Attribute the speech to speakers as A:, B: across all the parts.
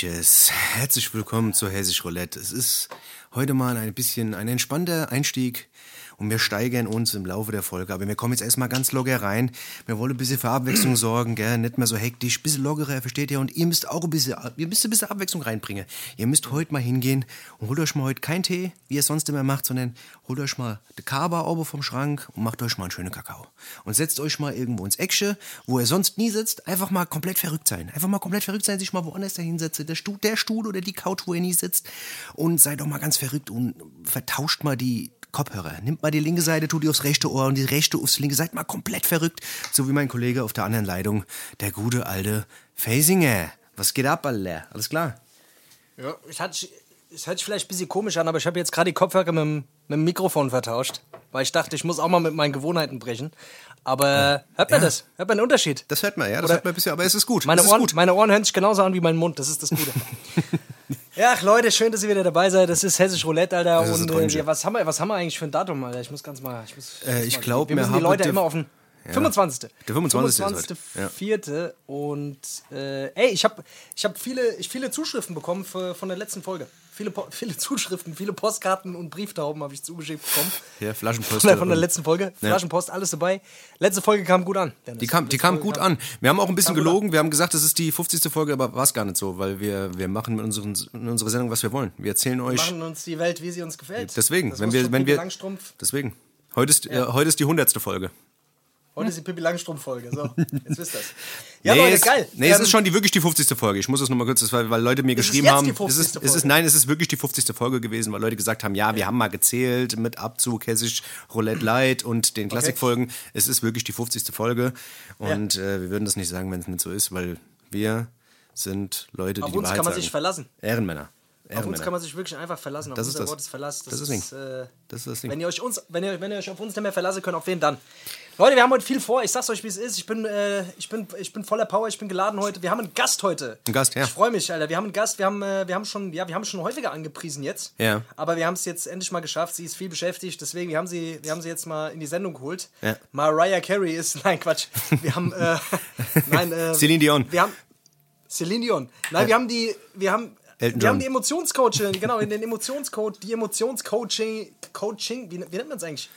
A: Hallöches, herzlich willkommen zu Hessisch Roulette. Es ist heute mal ein bisschen ein entspannter Einstieg und wir steigern uns im Laufe der Folge. Aber wir kommen jetzt erstmal ganz locker rein. Wir wollen ein bisschen für Abwechslung sorgen, gell? Nicht mehr so hektisch, ein bisschen lockerer, versteht ihr? Und ihr müsst auch ein bisschen, ihr müsst ein bisschen Abwechslung reinbringen. Ihr müsst heute mal hingehen und holt euch mal heute keinen Tee, wie ihr es sonst immer macht, sondern holt euch mal die Kaba oben vom Schrank und macht euch mal einen schönen Kakao. Und setzt euch mal irgendwo ins Eckche, wo ihr sonst nie sitzt, einfach mal komplett verrückt sein. Einfach mal komplett verrückt sein, sich mal woanders dahinsetzen. Der Stuhl, der Stuhl oder die Couch, wo ihr nie sitzt. Und seid doch mal ganz verrückt und vertauscht mal die, Kopfhörer. Nimmt mal die linke Seite, tut die aufs rechte Ohr und die rechte aufs linke. Seid mal komplett verrückt. So wie mein Kollege auf der anderen Leitung, der gute alte Fasinger. Was geht ab, Alter? Alles klar?
B: Ja, ich hatte, es hört sich vielleicht ein bisschen komisch an, aber ich habe jetzt gerade die Kopfhörer mit dem, mit dem Mikrofon vertauscht. Weil ich dachte, ich muss auch mal mit meinen Gewohnheiten brechen. Aber hört man
A: Ja.
B: das? Hört man den Unterschied?
A: Das hört man, ja. Das
B: Oder-
A: hört man ein bisschen, aber es ist gut.
B: Meine Ohren,
A: gut.
B: meine Ohren hören sich genauso an wie mein Mund, das ist das Gute. ja, ach, Leute, schön, dass ihr wieder dabei seid. Das ist Hessisch Roulette, Alter.
A: Das
B: Und äh, ja, was, haben wir, was haben wir eigentlich für ein Datum, Alter? Ich muss ganz mal. Ich, muss,
A: Äh, ich
B: mal-
A: glaub,
B: wir müssen die Leute immer auf den. 25.
A: Der 25. ist heute, ja.
B: Vierte. Und äh, ey, ich habe ich hab viele, ich viele Zuschriften bekommen für, von der letzten Folge. Viele, viele Zuschriften, viele Postkarten und Brieftauben habe ich zugeschickt bekommen.
A: Ja, Flaschenpost.
B: Von der, von der letzten Folge.
A: Ja.
B: Flaschenpost, alles dabei. Letzte Folge kam gut an. Dennis.
A: Die kam, die
B: Letzte
A: kam
B: Folge
A: gut an. Wir haben auch ein bisschen
B: kam
A: gelogen. Wir haben gesagt, das ist die 50. Folge, aber war es gar nicht so, weil wir, wir machen mit unseren, in unserer Sendung, was wir wollen. Wir erzählen
B: Wir
A: euch.
B: machen uns die Welt, wie sie uns gefällt.
A: Deswegen,
B: Das
A: wenn wir, wenn wir,
B: Langstrumpf.
A: deswegen. Heute ist, äh, heute ist die 100. Folge.
B: Heute ist die Pippi Langstrumpf-Folge. So, jetzt wisst ihr Ja,
A: nee,
B: Leute,
A: es,
B: geil.
A: Nee, es
B: Ähm,
A: ist schon die wirklich die 50. Folge. Ich muss es nochmal kurz, das war, weil Leute mir
B: Ist es
A: geschrieben haben.
B: die
A: es
B: 50.
A: ist, es ist, nein, es ist wirklich die 50. Folge gewesen, weil Leute gesagt haben, ja, wir haben mal gezählt mit Abzug, Hessisch, Roulette Light und den Klassikfolgen. Es ist wirklich die 50. Folge. Und äh, wir würden das nicht sagen, wenn es nicht so ist, weil wir sind Leute, die
B: Auf
A: die
B: uns
A: Wahrheit
B: kann man
A: sagen.
B: sich verlassen.
A: Ehrenmänner.
B: Auf uns kann man sich wirklich einfach verlassen. Auf
A: Das ist
B: unser
A: das.
B: Wort ist Verlass. Das,
A: Das ist
B: ist,
A: das
B: äh,
A: Das ist das Ding.
B: wenn ihr euch uns, wenn ihr, wenn ihr euch auf uns nicht mehr verlassen könnt, auf wen dann? Leute, wir haben heute viel vor. Ich sag's euch, wie es ist. Ich bin, äh, ich bin, ich bin voller Power. Ich bin geladen heute. Wir haben einen Gast heute.
A: Ein Gast, ja.
B: Ich freue mich, Alter. Wir haben einen Gast. Wir haben, äh, wir haben schon, ja, wir haben schon häufiger angepriesen jetzt.
A: Ja.
B: Aber wir haben es jetzt endlich mal geschafft. Sie ist viel beschäftigt. Deswegen, wir haben sie, wir haben sie jetzt mal in die Sendung geholt.
A: Ja.
B: Mariah Carey ist, nein, Quatsch. Wir haben, äh, nein, äh,
A: Celine Dion.
B: Wir haben Celine Dion. Nein, wir haben die, wir haben,
A: Elton
B: wir haben die Emotionscoaching, genau, in den Emotionscoach, die Emotionscoaching, Coaching, wie, wie nennt man es eigentlich?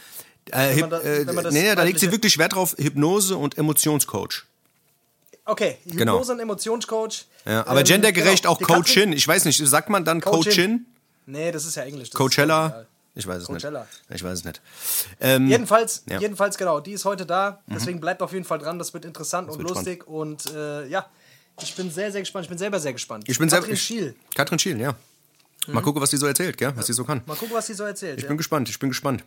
A: Äh, Hip, äh,
B: das
A: nee, da legt sie wirklich Wert drauf, Hypnose und Emotionscoach.
B: Okay, Hypnose
A: Genau.
B: und Emotionscoach.
A: Ja, aber
B: Ähm,
A: gendergerecht
B: genau,
A: auch
B: die
A: Coachin. Ich weiß nicht, sagt man dann
B: Coachin.
A: Coachin?
B: Nee, das ist ja Englisch. das
A: Coachella? Ich weiß es
B: Coachella.
A: nicht. Ich weiß es nicht. Ähm,
B: Jedenfalls,
A: Ja. Mhm.
B: jedenfalls, genau, die ist heute da. Deswegen bleibt auf jeden Fall dran. Das wird interessant und
A: wird
B: lustig. Und äh, ja, ich bin sehr, sehr gespannt. Ich bin selber sehr gespannt.
A: ich bin
B: Katrin Schiel.
A: Katrin Schiel, ja. Mal gucken, was die so erzählt, gell? Was die so kann.
B: Mal gucken, was sie so erzählt.
A: Ich
B: ja.
A: bin gespannt, ich bin gespannt.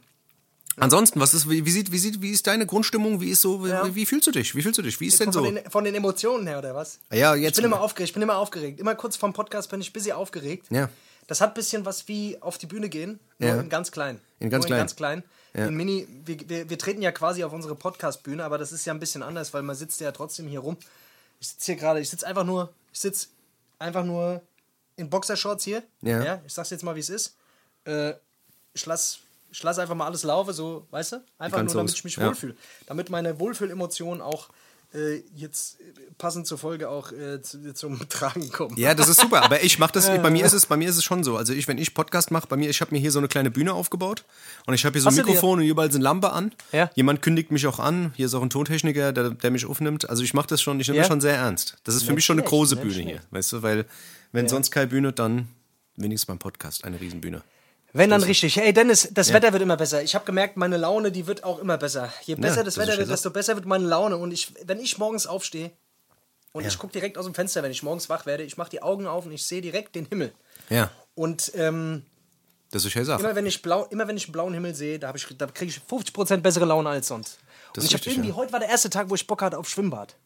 A: Ansonsten, was ist, wie, sieht, wie sieht, wie ist deine Grundstimmung? Wie ist so, wie,
B: Ja.
A: wie fühlst du dich? Wie fühlst du dich? Wie ist denn
B: von,
A: so?
B: den, von den Emotionen her, oder was?
A: Ja,
B: Ich
A: jetzt.
B: bin immer aufgeregt, ich bin immer aufgeregt. Immer kurz vorm Podcast bin ich ein bisschen aufgeregt.
A: Ja.
B: Das hat ein bisschen was wie auf die Bühne gehen, nur
A: Ja.
B: in ganz klein.
A: In ganz
B: nur
A: klein.
B: In ganz klein. In Mini, wir, wir, wir treten ja quasi auf unsere Podcast-Bühne, aber das ist ja ein bisschen anders, weil man sitzt ja trotzdem hier rum. Ich sitze hier gerade, ich sitze einfach nur, ich sitze einfach nur in Boxershorts hier.
A: Ja.
B: Ich sag's jetzt mal, wie es ist. Äh, ich lass, ich lass einfach mal alles laufen, so, weißt du? Einfach nur, damit ich mich
A: Ja.
B: wohlfühle. Damit meine Wohlfühlemotionen auch äh, jetzt äh, passend zur Folge auch äh, zu, zum Tragen kommen.
A: Ja, das ist super. Aber ich mache das. bei mir ist es, bei mir ist es schon so. Also ich, wenn ich Podcast mache, bei mir, ich habe mir hier so eine kleine Bühne aufgebaut und ich habe hier so ein Mikrofon und überall sind Lampe an.
B: Ja.
A: Jemand kündigt mich auch an. Hier ist auch ein Tontechniker, der, der mich aufnimmt. Also ich mache das schon. Ich nehme
B: Ja.
A: das schon sehr ernst. Das ist für
B: Nicht
A: mich schon eine große Bühne
B: schlecht.
A: hier, weißt du? Weil wenn sonst keine Bühne, dann wenigstens beim Podcast eine Riesenbühne.
B: Wenn dann richtig. Hey Dennis, das Wetter wird immer besser. Ich habe gemerkt, meine Laune, die wird auch immer besser. Je besser
A: das
B: das
A: ist
B: Wetter wird, desto besser wird meine Laune. Und ich, wenn ich morgens aufstehe und
A: Ja.
B: ich gucke direkt aus dem Fenster, wenn ich morgens wach werde, ich mache die Augen auf und ich sehe direkt den Himmel.
A: Ja,
B: Und ähm,
A: das ist eine Sache.
B: immer wenn ich blau, immer wenn ich einen blauen Himmel sehe, da, ich- da kriege ich 50% bessere Laune als sonst.
A: Das
B: und ich habe irgendwie,
A: ja.
B: heute war der erste Tag, wo ich Bock hatte auf Schwimmbad.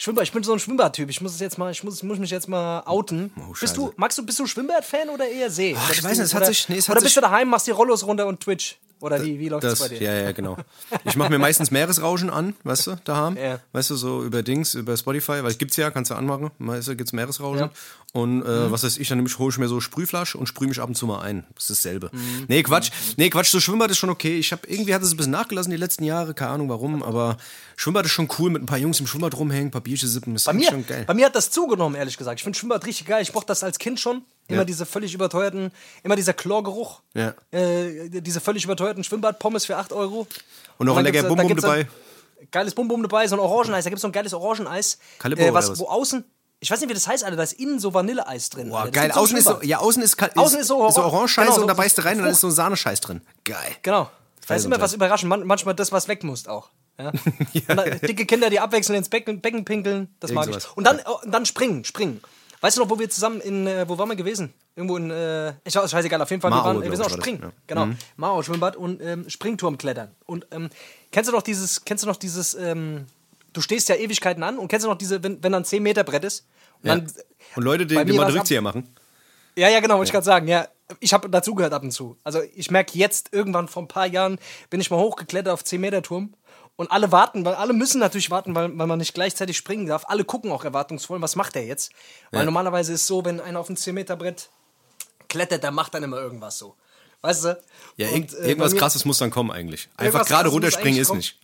B: Schwimmbad, ich bin so ein Schwimmbadtyp. Ich muss es jetzt mal, ich muss, muss mich jetzt mal outen.
A: Oh,
B: bist du, magst du, bist du Schwimmbad-Fan oder eher See?
A: Ach,
B: Oder
A: ich
B: bist
A: weiß
B: du-
A: nicht, es hat sich- nee, es
B: oder bist du daheim, machst die Rollos runter und Twitch? Oder wie, wie läuft das,
A: Das,
B: bei dir?
A: ja, ja, genau. Ich mache mir meistens Meeresrauschen an, weißt du, daheim.
B: Ja.
A: Weißt du, so über Dings, über Spotify, weil es gibt's ja, kannst du anmachen. Du, gibt's Meeresrauschen.
B: Ja.
A: Und äh,
B: Mhm.
A: was weiß ich, dann nehme ich, hole ich mir so Sprühflasche und sprühe mich ab und zu mal ein. Das ist dasselbe.
B: Mhm.
A: Nee, Quatsch. Nee, Quatsch, so Schwimmbad ist schon okay. Ich habe irgendwie hat es ein bisschen nachgelassen die letzten Jahre, keine Ahnung warum, aber Schwimmbad ist schon cool, mit ein paar Jungs im Schwimmbad rumhängen, Bierchen sippen, ist
B: Bei
A: eigentlich
B: mir,
A: schon geil.
B: bei mir hat das zugenommen, ehrlich gesagt. Ich finde Schwimmbad richtig geil. Ich mochte das als Kind schon. Immer
A: Ja.
B: diese völlig überteuerten, immer dieser Chlorgeruch.
A: Ja.
B: Äh, diese völlig überteuerten Schwimmbad-Pommes für 8 Euro.
A: Und noch ein lecker
B: dann gibt's
A: dabei.
B: ein Geiles Bum-Bum dabei, so ein Orangeneis. Da gibt es so ein geiles Orangeneis.
A: Calippo
B: äh, was? wo außen, ich weiß nicht, wie das heißt, Alter, da ist innen so Vanilleeis drin.
A: Boah,
B: Alter.
A: Geil. Außen ist, so, ja, außen ist,
B: Außen ist so
A: Orange-Scheiße
B: genau, so-
A: und da beißt du rein und dann
B: Frucht.
A: ist so Sahnescheiß drin. Geil.
B: Genau. Da ist immer was überraschend. Man, manchmal das, was weg muss auch. Ja? Und dann, dicke Kinder, die abwechselnd ins Becken, Becken pinkeln, das mag
A: Irgend
B: ich.
A: sowas.
B: Und dann, oh, dann springen, springen. Weißt du noch, wo wir zusammen in, äh, wo waren wir gewesen? Irgendwo in, äh, ich weiß, scheißegal, auf jeden Fall,
A: Mao,
B: wir, waren, wir sind
A: ich,
B: auch springen.
A: ja.
B: Genau,
A: Mhm.
B: Mao Schwimmbad und ähm, Springturm klettern. Und ähm, kennst du noch dieses, kennst du noch dieses, ähm, du stehst ja Ewigkeiten an und kennst du noch diese, wenn, wenn dann 10 Meter Brett ist? Und
A: Ja.
B: dann,
A: Und Leute, die,
B: mir
A: mal
B: ab-
A: Rückzieher machen.
B: ja, ja, genau, wollte ich gerade sagen. Ja, ich habe dazugehört ab und zu. Also ich merke jetzt, irgendwann vor ein paar Jahren bin ich mal hochgeklettert auf 10 Meter Turm und alle warten, weil alle müssen natürlich warten, weil, weil man nicht gleichzeitig springen darf. Alle gucken auch erwartungsvoll, was macht der jetzt? Weil
A: Ja.
B: normalerweise ist es so, wenn einer auf ein 10 Meter Brett klettert, der macht dann immer irgendwas so. Weißt du?
A: Ja,
B: Und, äh,
A: irgendwas krasses muss dann kommen eigentlich. Einfach gerade runterspringen ist
B: kommen.
A: nicht.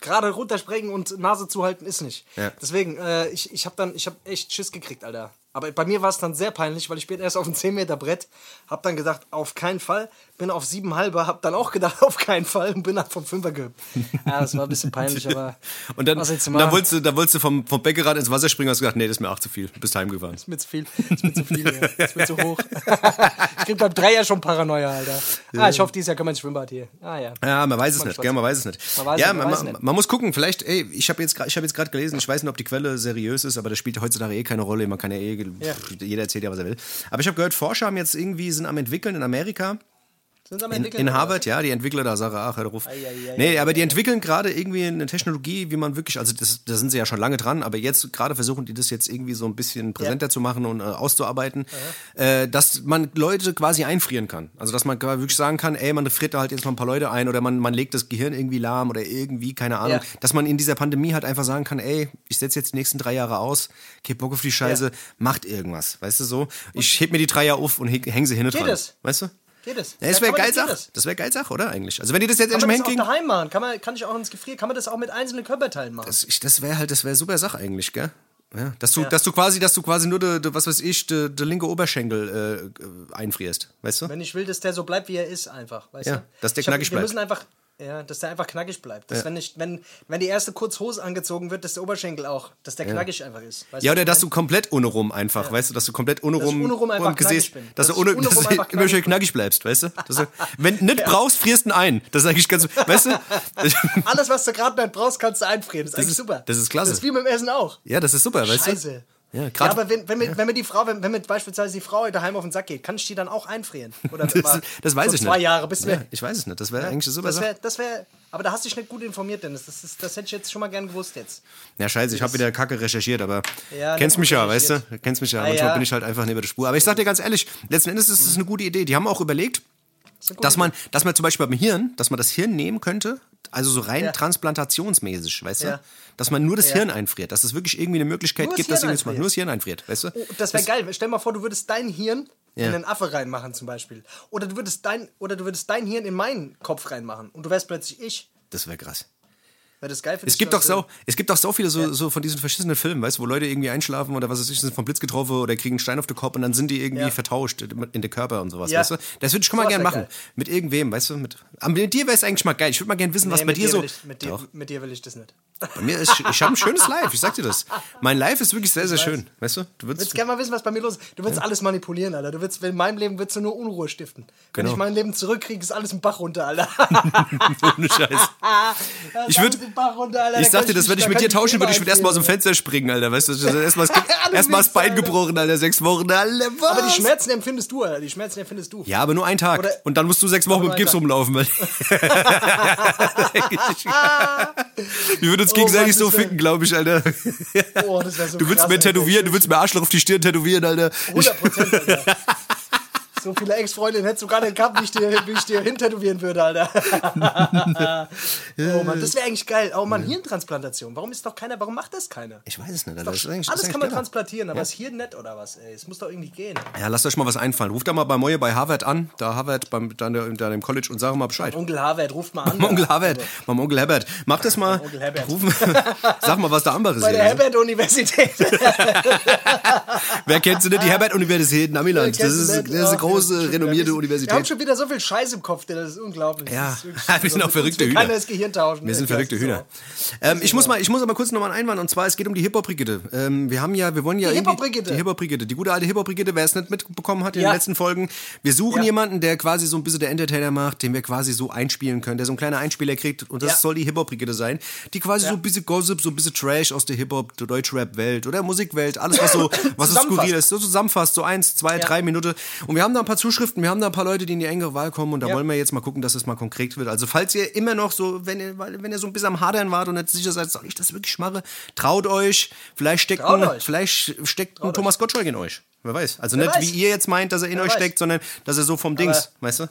B: Gerade runterspringen und Nase zuhalten ist nicht.
A: Ja.
B: Deswegen, äh, ich, ich habe dann, ich habe echt Schiss gekriegt, Alter. Aber bei mir war es dann sehr peinlich, weil ich bin erst auf ein 10 Meter Brett, hab dann gedacht, auf keinen Fall, bin auf 7,5, hab dann auch gedacht, auf keinen Fall und bin dann vom Fünfer gehüpft. Ja, das war ein bisschen peinlich, aber
A: Und dann,
B: was
A: und dann wolltest du, dann wolltest du vom, vom Beckerrad ins Wasser springen und hast gesagt, nee, das ist mir auch zu viel. Du bist heimgefahren.
B: ist mir zu viel, ist mir zu viel, ja. ist mir zu hoch. ich krieg beim Dreier schon Paranoia, Alter. Ah, ich hoffe, dieses Jahr können wir ins Schwimmbad hier. Ah ja.
A: Ja, man weiß es nicht, gell, man weiß es nicht.
B: Man weiß
A: ja,
B: es- man
A: man,
B: weiß
A: man,
B: nicht.
A: man muss gucken, vielleicht, ey, ich habe jetzt gerade hab jetzt gerade gelesen, ich weiß nicht, ob die Quelle seriös ist, aber das spielt heutzutage eh keine Rolle, man kann ja eh,
B: Ja.
A: jeder erzählt ja, was er will. Aber ich habe gehört, Forscher haben jetzt irgendwie, sind am entwickeln in Amerika,
B: Sind am
A: in, in Harvard, ja, die Entwickler da, Sarah, ach, hör doch auf.
B: Ei, ei, ei,
A: Nee, aber die entwickeln gerade irgendwie eine Technologie, wie man wirklich, also das, da sind sie ja schon lange dran, aber jetzt gerade versuchen die das jetzt irgendwie so ein bisschen präsenter zu machen und äh, auszuarbeiten, äh, dass man Leute quasi einfrieren kann. Also dass man wirklich sagen kann, ey, man friert da halt jetzt mal ein paar Leute ein oder man, man legt das Gehirn irgendwie lahm oder irgendwie, keine Ahnung.
B: Ja.
A: Dass man in dieser Pandemie halt einfach sagen kann, ey, ich setze jetzt die nächsten drei Jahre aus, geh Bock auf die Scheiße,
B: Ja.
A: macht irgendwas, weißt du so? Ich heb mir die drei Jahre auf und häng sie hinten
B: Geht
A: dran.
B: es?
A: Weißt du?
B: Geht es?
A: Ja, das wäre
B: man-
A: geil
B: geht
A: Sach.
B: das?
A: Wäre geil Sach, oder eigentlich? Also wenn die das jetzt
B: Kann
A: endlich
B: man
A: mal
B: das auch
A: hinkriegen.
B: daheim machen? Kann, man, kann ich auch ins Gefrier? Kann man das auch mit einzelnen Körperteilen machen?
A: Das, das wäre halt, das wäre super Sache eigentlich, gell? Ja, dass du,
B: Ja.
A: dass du quasi, dass du quasi nur de, de, was weiß ich, der de linke Oberschenkel äh, einfrierst, weißt du?
B: Wenn ich will, dass der so bleibt, wie er ist, einfach. Weißt
A: Ja,
B: du?
A: dass der
B: Ich hab-
A: knackig
B: wir
A: bleibt.
B: müssen einfach, ja, dass der einfach knackig bleibt. Dass wenn, ich, wenn, wenn die erste Kurzhose angezogen wird, dass der Oberschenkel auch, dass der knackig einfach ist.
A: Ja, oder dass du komplett ohne rum einfach, weißt du, dass du komplett ohne rum,
B: ohne rum einfach knackig bin.
A: dass du
B: Dass
A: ohne,
B: ohne
A: dass
B: knackig bin.
A: knackig bleibst, weißt du? Du wenn du nicht brauchst, frierst du ein. Das ist eigentlich ganz, weißt du?
B: Alles, was du gerade nicht brauchst, kannst du einfrieren. Das ist eigentlich
A: ist-
B: super.
A: das ist klasse.
B: Das ist wie dem Essen auch.
A: Ja, das ist super, weißt du? Ja,
B: Ja, aber wenn, wenn, mir, wenn mir die Frau, wenn, wenn mir beispielsweise die Frau daheim auf den Sack geht, kann ich die dann auch einfrieren? Oder
A: das, das weiß
B: so
A: ich
B: zwei
A: nicht.
B: Jahre bis
A: ja,
B: wir.
A: ich weiß es nicht. Das wäre eigentlich super
B: Das wäre, das wär, aber da hast du dich nicht gut informiert, Dennis. Das, ist, das hätte ich jetzt schon mal gern gewusst jetzt.
A: Ja, scheiße, ich habe wieder Kacke recherchiert, aber
B: Ja,
A: kennst mich ja, weißt du? Kennst mich ja.
B: Ah,
A: Manchmal
B: ja.
A: bin ich halt einfach neben der Spur. Aber ich sag dir ganz ehrlich, letzten Endes ist es eine gute Idee. Die haben auch überlegt,
B: Das
A: dass man, dass man zum Beispiel beim Hirn, dass man das Hirn nehmen könnte, also so rein
B: Ja.
A: transplantationsmäßig, weißt du?
B: Ja.
A: Dass man nur das
B: Ja.
A: Hirn einfriert, dass es wirklich irgendwie eine Möglichkeit
B: Nur das
A: gibt, dass
B: Hirn
A: irgendwie nur das Hirn einfriert, weißt du?
B: Oh, das wäre geil. Stell mal vor, du würdest dein Hirn in einen Affe reinmachen zum Beispiel. Oder du würdest dein, oder du würdest dein Hirn in meinen Kopf reinmachen. Und du wärst plötzlich ich.
A: Das wäre krass.
B: Wäre das geil
A: Es gibt doch so, es gibt doch so viele so, so von diesen verschissenen Filmen, weißt du, wo Leute irgendwie einschlafen oder was weiß ich, sind vom Blitz getroffen oder kriegen einen Stein auf den Kopf und dann sind die irgendwie
B: Ja.
A: vertauscht in den Körper und sowas,
B: Ja.
A: weißt du? Das würde ich schon mal
B: Sowas
A: gern
B: wär
A: machen.
B: geil.
A: Mit irgendwem, weißt du? Mit, mit dir wäre es eigentlich mal geil. Ich würde mal gern wissen, was
B: Nee,
A: bei
B: mit
A: dir so.
B: Ich, mit, dir, mit dir will ich das nicht.
A: Bei mir ist, ich habe ein schönes Live, ich sag dir das. Mein Live ist wirklich sehr, sehr schön, weißt du? Du würdest,
B: gerne mal wissen, was bei mir los ist. Du würdest alles manipulieren, Alter. Du würdest, in meinem Leben würdest du nur Unruhe stiften. Wenn
A: Genau.
B: ich mein Leben zurückkriege, ist alles im Bach runter, Alter.
A: ohne Scheiß. Ich würd-
B: Im Bach runter, Alter.
A: Ich
B: Da
A: sag
B: kann
A: dir, das, wenn ich mit dir tauschen würde, ich würde erstmal aus dem. Fenster springen, Alter, weißt du? Erstmal das, erstmal das Bein gebrochen, Alter, sechs Wochen, Alter, was?
B: Aber die Schmerzen empfindest du, Alter. Die Schmerzen empfindest du.
A: Ja, aber nur einen Tag.
B: Oder-
A: und dann musst du sechs Wochen mit Gips
B: einen
A: rumlaufen. Wir würden uns
B: Oh
A: gegenseitig
B: Mann,
A: so ficken, glaube ich, Alter.
B: Oh, so
A: Du würdest mir tätowieren, du würdest mir Arschloch auf die Stirn tätowieren, Alter. Ich,
B: 100 Prozent, Alter. So viele Ex-Freundinnen hättest du gar nicht gehabt, wie ich dir, wie ich dir hintätowieren würde, Alter. oh Mann, das wäre eigentlich geil. Oh Mann, Hirntransplantation. Warum ist doch keiner, warum macht das keiner?
A: Ich weiß es nicht.
B: Doch,
A: Das ist das
B: alles
A: ist
B: kann man transplantieren, aber ist Hirn nett oder was? Ey, es muss doch irgendwie gehen.
A: Ja, lasst euch mal was einfallen. Ruft da mal bei Moje bei Harvard an, da Harvard beim, da, da, im College und sag mal Bescheid.
B: Onkel Harvard, ruft mal an.
A: Beim Onkel. Harvard, beim Onkel Herbert. Mach das mal.
B: Onkel Herbert.
A: Rufen, sag mal, was da anderes
B: Bei der
A: ist.
B: Herbert-Universität.
A: Wer kennt sie nicht? Die Herbert-Universität in Amiland. Das ist, das ist eine große,
B: ist-
A: renommierte
B: Wir haben
A: Universität.
B: schon wieder so viel Scheiß im Kopf, das ist unglaublich.
A: Ja,
B: ist
A: wir sind auch verrückte Hühner.
B: Keiner das Gehirn tauschen.
A: Wir sind verrückte Hühner. Ähm, ich, muss mal, ich muss aber kurz nochmal einen Einwand und zwar, es geht um die Hip-Hop-Brigitte. Ähm, wir haben ja, wir wollen ja
B: Die Hip-Hop-Brigitte.
A: Die Hip-Hop-Brigitte. Die gute alte Hip-Hop-Brigitte, wer es nicht mitbekommen hat in
B: Ja.
A: den letzten Folgen. Wir suchen
B: Ja.
A: jemanden, der quasi so ein bisschen der Entertainer macht, den wir quasi so einspielen können, der so einen kleinen Einspieler kriegt und das
B: Ja.
A: soll die Hip-Hop-Brigitte sein, die quasi so ein bisschen Gossip, so ein bisschen Trash aus der Hip-Hop, der Deutschrap-Welt oder Musikwelt, alles was so, was so skurril ist, so zusammenfasst, so eins, zwei, drei Minuten. Und wir haben da ein paar Zuschriften, wir haben da ein paar Leute, die in die engere Wahl kommen und da
B: Ja.
A: wollen wir jetzt mal gucken, dass es mal konkret wird. Also falls ihr immer noch so, wenn ihr, wenn ihr so ein bisschen am Hadern wart und nicht sicher seid, soll ich das wirklich machen, traut euch, vielleicht steckt,
B: Traut
A: ein,
B: euch.
A: vielleicht steckt ein
B: euch.
A: Thomas Gottschalk in euch. Wer weiß. Also
B: Wer
A: nicht,
B: weiß.
A: wie ihr jetzt meint, dass er in
B: Wer
A: euch
B: weiß.
A: steckt, sondern dass er so vom Dings, weißt du?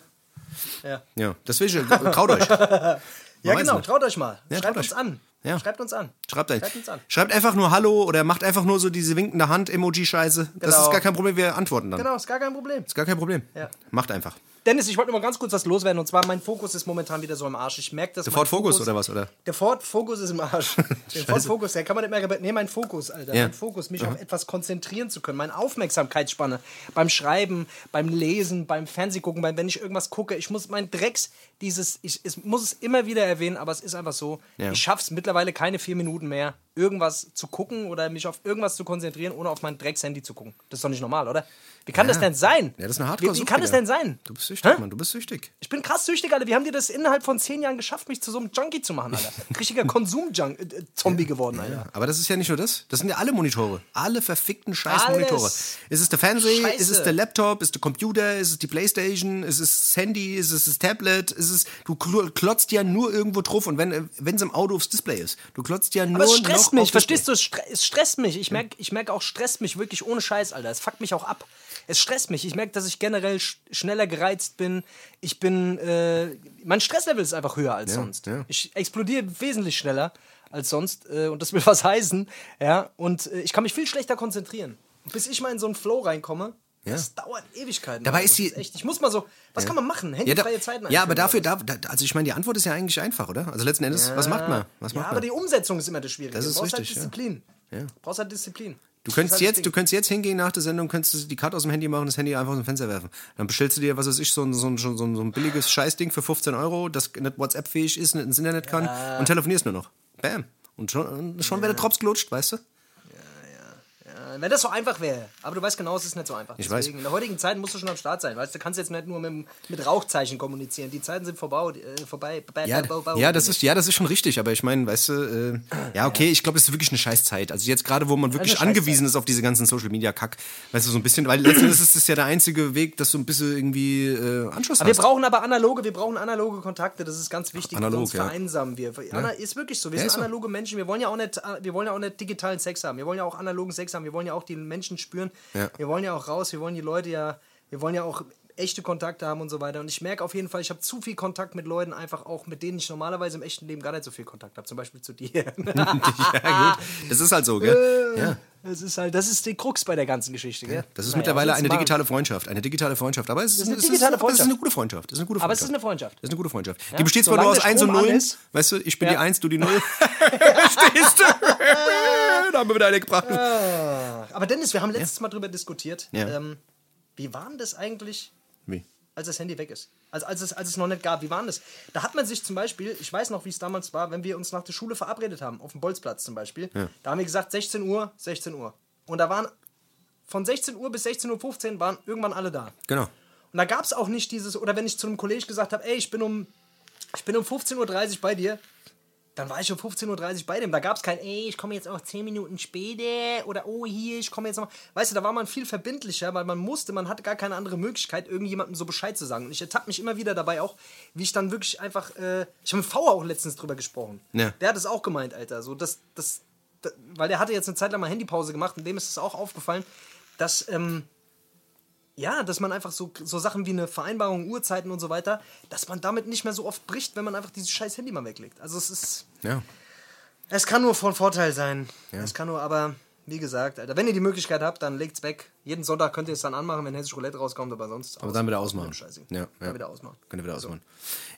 B: Ja,
A: Ja, deswegen, traut euch.
B: ja genau, traut euch mal.
A: Ja,
B: Schreibt
A: traut
B: uns
A: euch.
B: an.
A: Ja.
B: Schreibt uns an.
A: Schreibt.
B: Schreibt uns an.
A: Schreibt einfach nur Hallo oder macht einfach nur so diese winkende Hand-Emoji-Scheiße. Das
B: Genau.
A: ist gar kein Problem, wir antworten dann.
B: Genau, ist gar kein Problem.
A: Ist gar kein Problem.
B: Ja.
A: Macht einfach.
B: Dennis, ich wollte nur mal ganz kurz was loswerden. Und zwar, mein Fokus ist momentan wieder so im Arsch. Ich merke, dass
A: Der Ford Focus oder was, oder?
B: Der Ford Focus ist im Arsch. Den Ford Focus, der kann man nicht mehr... Nee, mein Fokus, Alter.
A: Ja.
B: Mein Fokus, mich auf etwas konzentrieren zu können. Meine Aufmerksamkeitsspanne beim Schreiben, beim Lesen, beim Fernsehgucken, beim, wenn ich irgendwas gucke. Ich muss mein Drecks, dieses... Ich es muss es immer wieder erwähnen, aber es ist einfach so.
A: Ja.
B: Ich schaff's mittlerweile keine vier Minuten mehr, irgendwas zu gucken oder mich auf irgendwas zu konzentrieren, ohne auf mein Drecks-Handy zu gucken. Das ist doch nicht normal, oder? Wie kann das denn sein?
A: Ja, das ist eine
B: wie,
A: hardcore
B: wie kann das denn sein?
A: Du bist süchtig,
B: Hä?
A: Mann. Du bist süchtig.
B: Ich bin krass süchtig, Alter. Wie haben die das innerhalb von zehn Jahren geschafft, mich zu so einem Junkie zu machen, Alter? Richtiger Konsum-Zombie geworden, Alter.
A: Aber das ist ja nicht nur das. Das sind ja alle Monitore. Alle verfickten Scheiß-Monitore. Ist es der Fernseher?
B: Scheiße.
A: Ist es der Laptop? Ist es der Computer? Ist es die Playstation? Ist es das Handy? Ist es das Tablet? Ist es, du kl- klotzt ja nur irgendwo drauf und wenn äh, es im Auto aufs Display ist. Du klotzt ja nur
B: es stresst mich, verstehst du? Es stre- Es stresst mich. Ich merke ich merk auch, stresst mich wirklich ohne Scheiß, Alter. Es fuckt mich auch ab. Es stresst mich. Ich merke, dass ich generell sch schneller gereizt bin. Ich bin, äh, mein Stresslevel ist einfach höher als sonst.
A: ja.
B: Ich explodiere wesentlich schneller als sonst äh, und das will was heißen. Ja, und äh, ich kann mich viel schlechter konzentrieren. Bis ich mal in so einen Flow reinkomme,
A: Ja.
B: das dauert Ewigkeiten.
A: Dabei
B: Alter.
A: ist
B: Das
A: die-
B: echt. Ich muss mal so, was kann man machen?
A: Ja,
B: Handyfreie Zeiten
A: ja, aber dafür, da, also ich meine, die Antwort ist ja eigentlich einfach, oder? Also letzten Endes, was macht man? Was
B: ja,
A: macht
B: aber
A: man?
B: die Umsetzung ist immer das Schwierige.
A: Das ist
B: du brauchst
A: richtig, ja.
B: halt Disziplin.
A: Ja.
B: Du brauchst halt Disziplin.
A: Du könntest
B: halt
A: jetzt, du könntest jetzt hingehen nach der Sendung, könntest du die Karte aus dem Handy machen, das Handy einfach aus dem Fenster werfen. Dann bestellst du dir, was weiß ich, so ein, so ein, so ein, billiges Scheißding für 15 Euro, das nicht WhatsApp-fähig ist, nicht ins Internet kann und telefonierst nur noch. Bam. Und schon, schon wäre der Drops gelutscht, weißt du?
B: Ja, wenn das so einfach wäre. Aber du weißt genau, es ist nicht so einfach.
A: Ich weiß.
B: In der heutigen Zeit musst du schon am Start sein. Weißt du, kannst jetzt nicht nur mit, mit Rauchzeichen kommunizieren. Die Zeiten sind vorbei. Äh, vorbei.
A: Ja,
B: Bau, bau,
A: ja, das ist, ja, das ist schon richtig, aber ich meine, weißt du, äh, ja, okay, ich glaube, es ist wirklich eine Scheißzeit. Also jetzt gerade, wo man wirklich angewiesen ist auf diese ganzen Social Media Kack, weißt du, so ein bisschen, weil letztendlich ist es ja der einzige Weg, dass du ein bisschen irgendwie äh, Anschluss
B: Aber wir
A: hast.
B: brauchen aber analoge, wir brauchen analoge Kontakte, das ist ganz wichtig.
A: Analog,
B: sonst
A: ja.
B: vereinsamen wir. Ana, ist wirklich so. Wir
A: Ja,
B: sind
A: ist so.
B: analoge Menschen. Wir wollen ja auch nicht, äh, wir wollen ja auch nicht digitalen Sex haben. Wir wollen ja auch analogen Sex haben. Wir wollen ja auch die Menschen spüren.
A: Ja.
B: Wir wollen ja auch raus. Wir wollen die Leute ja, wir wollen ja auch echte Kontakte haben und so weiter. Und ich merke auf jeden Fall, ich habe zu viel Kontakt mit Leuten, einfach auch mit denen ich normalerweise im echten Leben gar nicht so viel Kontakt habe. Zum Beispiel zu dir.
A: ja, gut. Das ist halt so, gell? Ja.
B: Das ist halt, das ist die Krux bei der ganzen Geschichte. Gell?
A: Das ist
B: Naja,
A: mittlerweile eine digitale Freundschaft. Eine digitale Freundschaft. Aber es ist,
B: ist eine digitale
A: ist
B: Freundschaft.
A: eine gute Freundschaft. Das ist eine gute
B: Aber es
A: Freundschaft.
B: ist eine Freundschaft.
A: Das ist eine gute Freundschaft. die besteht zwar nur aus
B: der
A: 1 und
B: Strom an
A: 0.
B: ist.
A: Weißt du, ich bin die
B: Ja.
A: 1, du die 0. Verstehst du? da haben wir wieder eine gebracht.
B: Aber Dennis, wir haben letztes Mal drüber diskutiert.
A: Ja.
B: Ähm, wie war denn das eigentlich,
A: Wie?
B: als das Handy weg ist? Also als es, als es noch nicht gab, wie war das? Da hat man sich zum Beispiel, ich weiß noch, wie es damals war, wenn wir uns nach der Schule verabredet haben, auf dem Bolzplatz zum Beispiel, da haben wir gesagt 16 Uhr, 16 Uhr. Und da waren von 16 Uhr bis 16.15 Uhr waren irgendwann alle da.
A: Genau.
B: Und da gab es auch nicht dieses, oder wenn ich zu einem Kollegen gesagt habe, ey, ich bin um, ich bin um 15.30 Uhr bei dir, dann war ich um 15.30 Uhr bei dem. Da gab es kein, ey, ich komme jetzt auch 10 Minuten später oder oh, hier, ich komme jetzt noch. Weißt du, da war man viel verbindlicher, weil man musste, man hatte gar keine andere Möglichkeit, irgendjemandem so Bescheid zu sagen. Und ich ertappe mich immer wieder dabei auch, wie ich dann wirklich einfach, äh, ich habe mit V auch letztens drüber gesprochen.
A: Ja.
B: Der hat es auch gemeint, Alter. So, das, das, das, weil der hatte jetzt eine Zeit lang mal Handypause gemacht und dem ist es auch aufgefallen, dass, ähm, ja, dass man einfach so, so Sachen wie eine Vereinbarung, Uhrzeiten und so weiter, dass man damit nicht mehr so oft bricht, wenn man einfach dieses scheiß Handy mal weglegt. Also es ist.
A: Ja.
B: Es kann nur von Vorteil sein. Es kann nur, aber wie gesagt, Alter, wenn ihr die Möglichkeit habt, dann legt's weg. Jeden Sonntag könnt ihr es dann anmachen, wenn Hessisch Roulette rauskommt, aber sonst.
A: Aber dann wieder ausmachen. Ja, ja.
B: Dann wieder ausmachen.
A: Könnt ihr wieder ausmachen.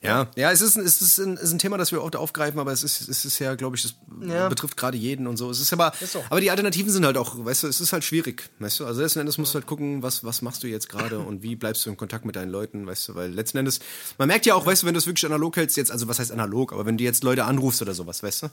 A: Ja, ja, es ist, ein- es ist, ein, ist ein Thema, das wir oft aufgreifen, aber es ist, es ist ja, glaube ich, das
B: Ja.
A: betrifft gerade jeden und so. Es ist aber,
B: Ist so.
A: aber die Alternativen sind halt auch, weißt du, es ist halt schwierig, weißt du. Also letzten Endes musst du halt gucken, was, was machst du jetzt gerade und wie bleibst du in Kontakt mit deinen Leuten, weißt du, weil letzten Endes, man merkt ja auch, weißt du, wenn du es wirklich analog hältst, jetzt, also was heißt analog, aber wenn du jetzt Leute anrufst oder sowas, weißt du,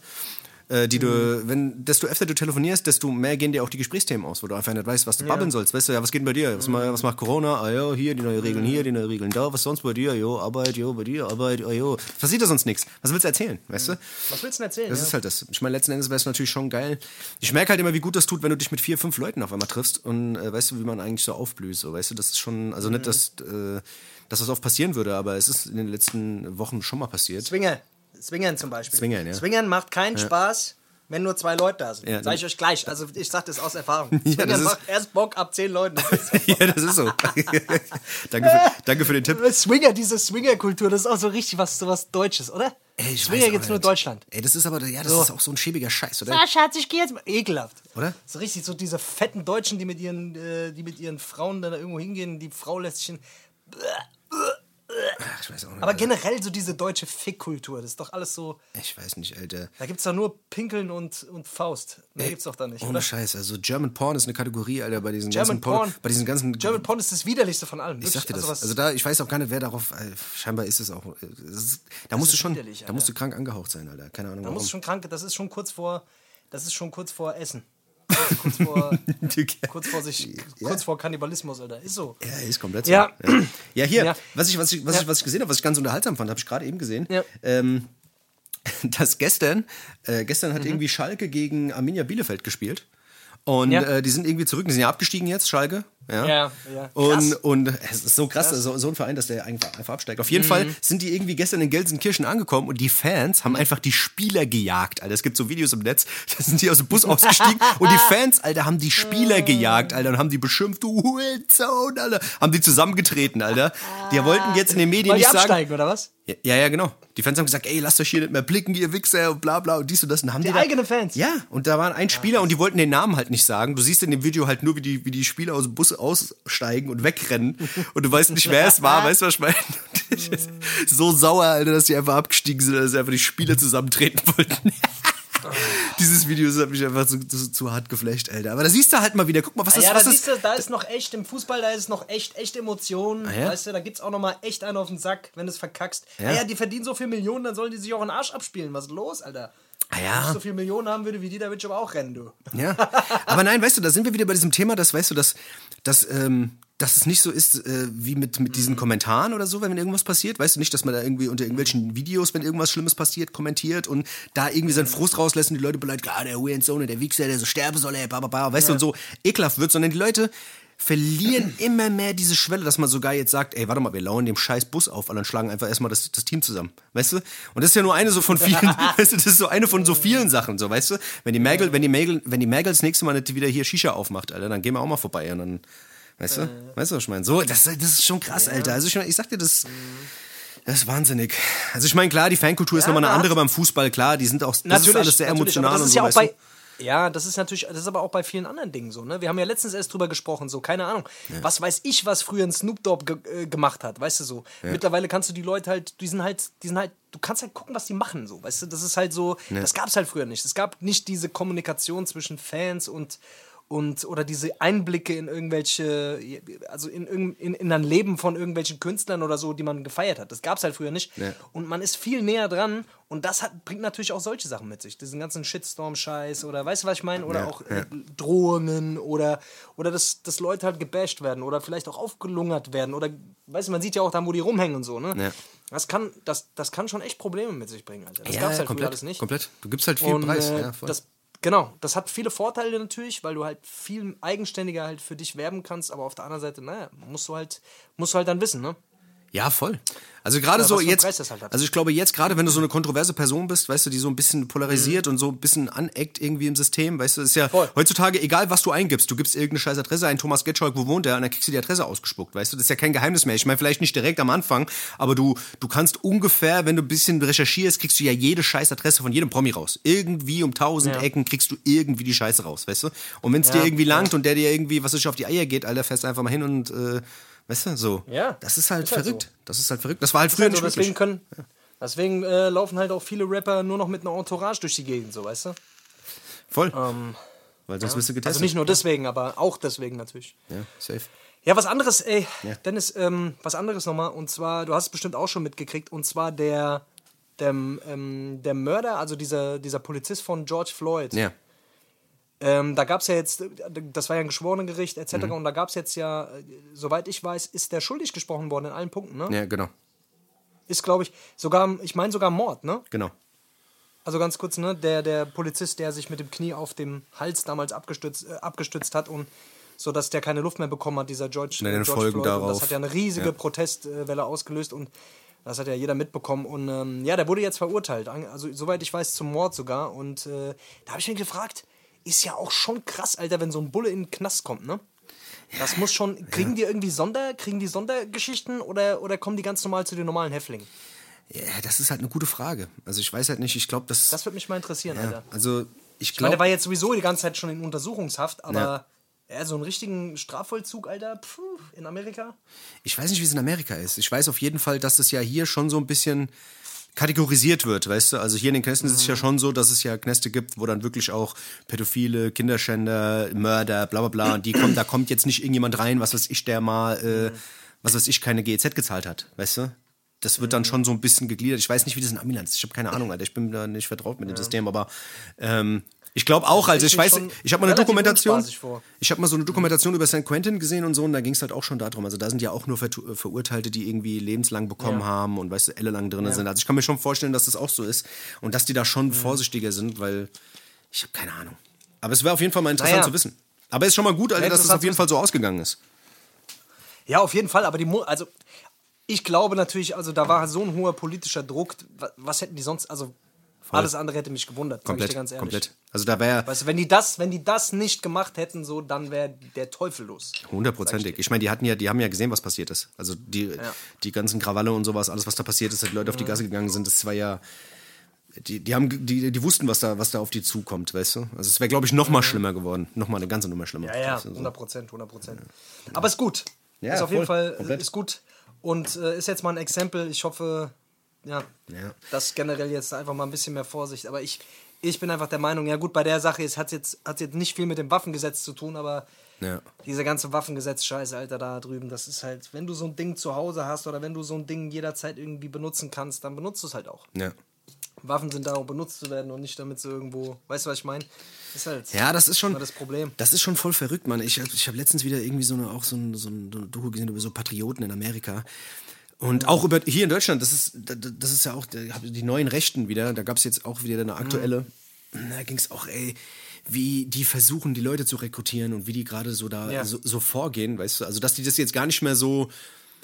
A: äh, die du, wenn, desto öfter du telefonierst, desto mehr gehen dir auch die Gesprächsthemen aus, wo du einfach nicht weißt, was du babbeln sollst. Weißt du, ja, was geht denn bei dir? Was, ma- was macht Corona? Ah ja, hier, die neue Regeln hier, die neue Regeln da, was sonst bei dir? Jo, Arbeit, jo, bei dir, Arbeit, ah jo. Passiert da sonst nichts. Was willst du erzählen, weißt du?
B: Was willst du denn erzählen?
A: Das
B: ja?
A: ist halt das. Ich meine, letzten Endes wäre es natürlich schon geil. Ich merke halt immer, wie gut das tut, wenn du dich mit vier, fünf Leuten auf einmal triffst und äh, weißt du, wie man eigentlich so aufblüht. So, weißt du, das ist schon, also nicht, dass, äh, dass das oft passieren würde, aber es ist in den letzten Wochen schon mal passiert.
B: Swingern. Swingern zum Beispiel.
A: Swingern, ja.
B: Swingern macht keinen Spaß, wenn nur zwei Leute da sind.
A: Ja,
B: Sag ich euch gleich. Also ich sag das aus Erfahrung.
A: Ja,
B: Swingern
A: das
B: macht erst Bock ab zehn Leuten.
A: Ja, das ist so. danke, für, danke für den Tipp.
B: Swinger, diese Swinger-Kultur, das ist auch so richtig was, so was Deutsches, oder?
A: Ey, ich
B: Swinger
A: aber
B: nur. Deutschland.
A: Ey, das ist aber, ja, das
B: So.
A: ist auch so ein schäbiger Scheiß, oder?
B: Ah, Schatz, ich geh jetzt mal. Ekelhaft.
A: Oder?
B: So richtig, so diese fetten Deutschen, die mit ihren, äh, die mit ihren Frauen dann da irgendwo hingehen, die Frau lässt sich hin.
A: Ach, ich weiß auch nicht.
B: Aber
A: Alter.
B: generell so diese deutsche Fickkultur, das ist doch alles so.
A: ich weiß nicht, Alter.
B: Da gibt's doch nur Pinkeln und, und Faust. Mehr gibt's doch da nicht.
A: Ohne
B: Oder?
A: Scheiß. Also German Porn ist eine Kategorie, Alter, bei diesen
B: German
A: ganzen Porn,
B: Porn.
A: bei diesen ganzen
B: German Porn ist das widerlichste von allem.
A: Ich sag dir das.
B: Also
A: Also da, ich weiß auch gar nicht, wer darauf. Äh, scheinbar ist es auch. äh, Das ist, da musst du schon, da musst du krank angehaucht sein, Alter. Keine Ahnung
B: da
A: warum.
B: muss schon krank, das ist schon kurz vor, das ist schon kurz vor Essen. Kurz, kurz, vor, kurz vor sich, kurz vor Kannibalismus, Alter. Ist so.
A: Ja, ist komplett so.
B: Ja.
A: ja. Ja, hier,
B: Ja.
A: was ich, was ich, was
B: Ja.
A: ich, was ich gesehen habe, was ich ganz unterhaltsam fand, habe ich gerade eben gesehen.
B: Ja.
A: Ähm, dass gestern, äh, gestern
B: Mhm.
A: hat irgendwie Schalke gegen Arminia Bielefeld gespielt. Und
B: Ja.
A: äh, die sind irgendwie zurück, die sind ja abgestiegen jetzt, Schalke. Ja,
B: Ja, ja.
A: Und,
B: Krass.
A: und es ist so krass, so, so ein Verein, dass der einfach, einfach absteigt. Auf jeden Fall sind die irgendwie gestern in Gelsenkirchen angekommen und die Fans haben einfach die Spieler gejagt, Alter. Es gibt so Videos im Netz, da sind die aus dem Bus ausgestiegen und die Fans, Alter, haben die Spieler gejagt, Alter, und haben die beschimpft, du Hurensohn, Alter. Haben die zusammengetreten, Alter. Die wollten jetzt in den Medien
B: die
A: nicht sagen.
B: absteigen, oder was?
A: Ja, ja, genau. Die Fans haben gesagt, ey, lasst euch hier nicht mehr blicken, ihr Wichser und bla bla und dies und das. Und haben die,
B: Die
A: da-
B: eigene Fans?
A: Ja, und da waren ein Spieler und die wollten den Namen halt nicht sagen. Du siehst in dem Video halt nur, wie die, wie die Spieler aus dem Bus aussteigen und wegrennen. Und du weißt nicht, wer es war, weißt du, was ich meine? Ist so sauer, Alter, dass die einfach abgestiegen sind, dass sie einfach die Spieler zusammentreten wollten. Dieses Video das hat mich einfach zu, zu, zu hart geflasht, Alter. Aber da siehst du halt mal wieder, guck mal, was ist,
B: ja, da
A: was
B: siehst
A: ist.
B: du, da ist noch echt, im Fußball, da ist noch echt, echt Emotionen.
A: Ah, ja?
B: Weißt du, da gibt's auch noch mal echt einen auf den Sack, wenn du es verkackst.
A: Ja.
B: Ja. ja, die verdienen so viel Millionen, dann sollen die sich auch einen Arsch abspielen. Was ist los, Alter?
A: Ah,
B: Wenn
A: ja.
B: ich so viel Millionen haben würde wie die, da würde ich aber auch rennen, du.
A: Ja, aber nein, weißt du, da sind wir wieder bei diesem Thema, dass, weißt du, dass, dass, ähm, dass es nicht so ist äh, wie mit, mit diesen Kommentaren oder so, wenn irgendwas passiert. Weißt du nicht, dass man da irgendwie unter irgendwelchen Videos, wenn irgendwas Schlimmes passiert, kommentiert und da irgendwie seinen Frust rauslässt und die Leute beleidigt, ah, der Hurensohn, der Wichser, der so sterben soll, ey, bla, bla, bla, weißt du, und so ekelhaft wird, sondern die Leute verlieren immer mehr diese Schwelle, dass man sogar jetzt sagt, ey, warte mal, wir lauern dem scheiß Bus auf, und dann schlagen einfach erstmal das, das Team zusammen, weißt du? Und das ist ja nur eine so von vielen, weißt du, das ist so eine von so vielen Sachen, so, weißt du? Wenn die Merkel, wenn die Merkel, wenn die Merkel das nächste Mal nicht wieder hier Shisha aufmacht, Alter, dann gehen wir auch mal vorbei und dann, weißt du? Weißt du, was ich meine? So, das, das ist schon krass, Alter. Also ich, ich sag dir, das, das ist wahnsinnig. Also ich meine, klar, die Fankultur ist
B: Ja,
A: nochmal eine andere beim Fußball, klar, die sind auch, das ist alles sehr
B: natürlich,
A: emotional
B: das
A: und
B: ist
A: so,
B: ja auch bei, Ja, das ist natürlich, das ist aber auch bei vielen anderen Dingen so, ne? Wir haben ja letztens erst drüber gesprochen, so, keine Ahnung. Was weiß ich, was früher ein Snoop Dogg ge äh, gemacht hat, weißt du so. Mittlerweile kannst du die Leute halt, die sind halt, die sind halt, du kannst halt gucken, was die machen, so, weißt du. Das ist halt so, das gab's halt früher nicht. Es gab nicht diese Kommunikation zwischen Fans und, und oder diese Einblicke in irgendwelche, also in, in, in ein Leben von irgendwelchen Künstlern oder so, die man gefeiert hat. Das gab's halt früher nicht.
A: Ja.
B: Und man ist viel näher dran und das hat, bringt natürlich auch solche Sachen mit sich. Diesen ganzen Shitstorm-Scheiß oder weißt du, was ich meine? Oder
A: Ja,
B: auch
A: ja.
B: Drohungen oder, oder dass, dass Leute halt gebasht werden oder vielleicht auch aufgelungert werden oder weißt du, man sieht ja auch da, wo die rumhängen und so, ne?
A: Ja.
B: Das kann, das, das kann schon echt Probleme mit sich bringen, Alter. Das
A: ja,
B: gab's halt
A: komplett,
B: früher alles nicht.
A: komplett. Du gibst halt viel
B: Und,
A: Preis.
B: äh,
A: ja, voll.
B: das, genau, das hat viele Vorteile natürlich, weil du halt viel eigenständiger halt für dich werben kannst, aber auf der anderen Seite, naja, musst du halt, musst du halt dann wissen, ne?
A: Ja, voll. Also gerade
B: Ja,
A: so jetzt,
B: halt
A: also ich glaube jetzt gerade, wenn du so eine kontroverse Person bist, weißt du, die so ein bisschen polarisiert und so ein bisschen aneckt irgendwie im System, weißt du, ist ja
B: Mhm. Voll.
A: heutzutage egal, was du eingibst, du gibst irgendeine scheiß Adresse ein, Thomas Getscholk, wo wohnt der, und dann kriegst du die Adresse ausgespuckt, weißt du, das ist ja kein Geheimnis mehr. Ich meine, vielleicht nicht direkt am Anfang, aber du, du kannst ungefähr, wenn du ein bisschen recherchierst, kriegst du ja jede scheiß Adresse von jedem Promi raus. Irgendwie um tausend
B: Ja.
A: Ecken kriegst du irgendwie die Scheiße raus, weißt du? Und wenn es dir
B: Ja,
A: irgendwie
B: ja.
A: langt und der dir irgendwie, was ich auf die Eier geht, Alter, fährst einfach mal hin und, äh, weißt du, so.
B: Ja,
A: Das ist halt
B: ist halt
A: verrückt.
B: so.
A: Das ist halt verrückt. Das war halt früher
B: halt so,
A: nicht
B: deswegen können, deswegen äh, laufen halt auch viele Rapper nur noch mit einer Entourage durch die Gegend, so weißt du?
A: Voll. Weil sonst bist du getestet.
B: Also nicht nur deswegen, aber auch deswegen natürlich.
A: Ja, safe.
B: Ja, was anderes, ey,
A: Ja.
B: Dennis, ähm, was anderes nochmal. Und zwar, du hast es bestimmt auch schon mitgekriegt, und zwar der, der, ähm, der Mörder, also dieser, dieser Polizist von George Floyd.
A: Ja.
B: Ähm, da gab es ja jetzt, das war ja ein Geschworenengericht etc.
A: Mhm.
B: Und da gab es jetzt ja, äh, soweit ich weiß, ist der schuldig gesprochen worden in allen Punkten, ne?
A: Ja, genau.
B: Ist, glaube ich, sogar, ich meine sogar Mord, ne?
A: Genau.
B: Also ganz kurz, ne? Der, der Polizist, der sich mit dem Knie auf dem Hals damals abgestützt, äh, abgestützt hat und so dass der keine Luft mehr bekommen hat, dieser George,
A: Und den
B: George
A: Folgen
B: Floyd. Und
A: darauf.
B: das hat ja eine riesige
A: Ja.
B: Protestwelle ausgelöst und das hat ja jeder mitbekommen. Und ähm, ja, der wurde jetzt verurteilt. Also soweit ich weiß, zum Mord sogar. Und äh, da habe ich mich gefragt, ist ja auch schon krass, Alter, wenn so ein Bulle in den Knast kommt, ne? Das muss schon. Kriegen die irgendwie Sonder, kriegen die Sondergeschichten oder, oder kommen die ganz normal zu den normalen Häftlingen?
A: Ja, das ist halt eine gute Frage. Also ich weiß halt nicht, ich glaube, das.
B: Das würde mich mal interessieren, Alter.
A: also ich
B: meine, der war
A: glaube.
B: jetzt sowieso die ganze Zeit schon in Untersuchungshaft, aber
A: Ja.
B: ja. so einen richtigen Strafvollzug, Alter, puh, in Amerika?
A: Ich weiß nicht, wie es in Amerika ist. Ich weiß auf jeden Fall, dass es ja hier schon so ein bisschen kategorisiert wird, weißt du? Also hier in den Knästen ist es ja schon so, dass es ja Knäste gibt, wo dann wirklich auch Pädophile, Kinderschänder, Mörder, bla bla bla, und die kommen, da kommt jetzt nicht irgendjemand rein, was weiß ich, der mal, äh, was weiß ich, keine GEZ gezahlt hat, weißt du? Das wird dann schon so ein bisschen gegliedert. Ich weiß nicht, wie das in Amiland ist. Ich habe keine Ahnung, Alter. Ich bin da nicht vertraut mit dem System, aber ähm, ich glaube auch, also ich
B: stelle
A: weiß, ich habe mal eine Dokumentation, ich habe mal so eine Dokumentation über St. Quentin gesehen und so, und da ging es halt auch schon darum. Also da sind ja auch nur Vertu- Verurteilte, die irgendwie lebenslang bekommen
B: Ja.
A: haben und weißt du, ellenlang drin sind. Also ich kann mir schon vorstellen, dass das auch so ist und dass die da
B: Mhm.
A: schon vorsichtiger sind, weil ich habe keine Ahnung. Aber es wäre auf jeden Fall mal interessant
B: Naja.
A: zu wissen. Aber es ist schon mal gut, Alter, dass es
B: interessant
A: auf jeden Fall so ausgegangen ist.
B: Ja, auf jeden Fall, aber die Mu also ich glaube natürlich, also da war so ein hoher politischer Druck, wa- was hätten die sonst, also alles andere hätte mich gewundert, sag ich
A: Komplett,
B: dir ganz ehrlich.
A: komplett. Also da wäre
B: Weißt du, wenn die das, wenn die das nicht gemacht hätten, so, dann wäre der Teufel los.
A: hundertprozentig. Ich meine, die hatten ja, die haben ja gesehen, was passiert ist. Also die, die ganzen Krawalle und sowas, alles, was da passiert ist, dass die Leute auf die Gasse gegangen sind, das war ja. Die, die, haben, die, die wussten, was da, was da auf die zukommt, weißt du? Also es wäre, glaube ich, noch mal schlimmer geworden. Noch mal eine ganze Nummer schlimmer.
B: Ja, ja,
A: Weißt du, so.
B: 100 Prozent, 100 Prozent. Aber ist gut.
A: Ja,
B: ist auf jeden
A: voll,
B: Fall
A: komplett.
B: ist gut. Und äh, ist jetzt mal ein Exempel. Ich hoffe, ja,
A: Ja.
B: dass generell jetzt einfach mal ein bisschen mehr Vorsicht. Aber ich, ich bin einfach der Meinung, ja gut, bei der Sache hat es jetzt, hat's jetzt nicht viel mit dem Waffengesetz zu tun, aber
A: Ja.
B: diese ganze Waffengesetz-Scheiße, Alter, da drüben, das ist halt, wenn du so ein Ding zu Hause hast oder wenn du so ein Ding jederzeit irgendwie benutzen kannst, dann benutzt du es halt auch.
A: Ja.
B: Waffen sind da, um benutzt zu werden und nicht damit sie irgendwo, weißt du, was ich meine? Ist halt
A: Ja, das ist schon.
B: das Problem.
A: Das ist schon voll verrückt, Mann. Ich, ich habe letztens wieder irgendwie so eine, auch so ein, so ein Doku gesehen über so Patrioten in Amerika. Und auch über hier in Deutschland, das ist, das ist ja auch die neuen Rechten wieder. Da gab es jetzt auch wieder eine aktuelle. Da ging es auch, ey, wie die versuchen, die Leute zu rekrutieren und wie die gerade so da
B: Ja.
A: so, so vorgehen, weißt du? Also, dass die das jetzt gar nicht mehr so,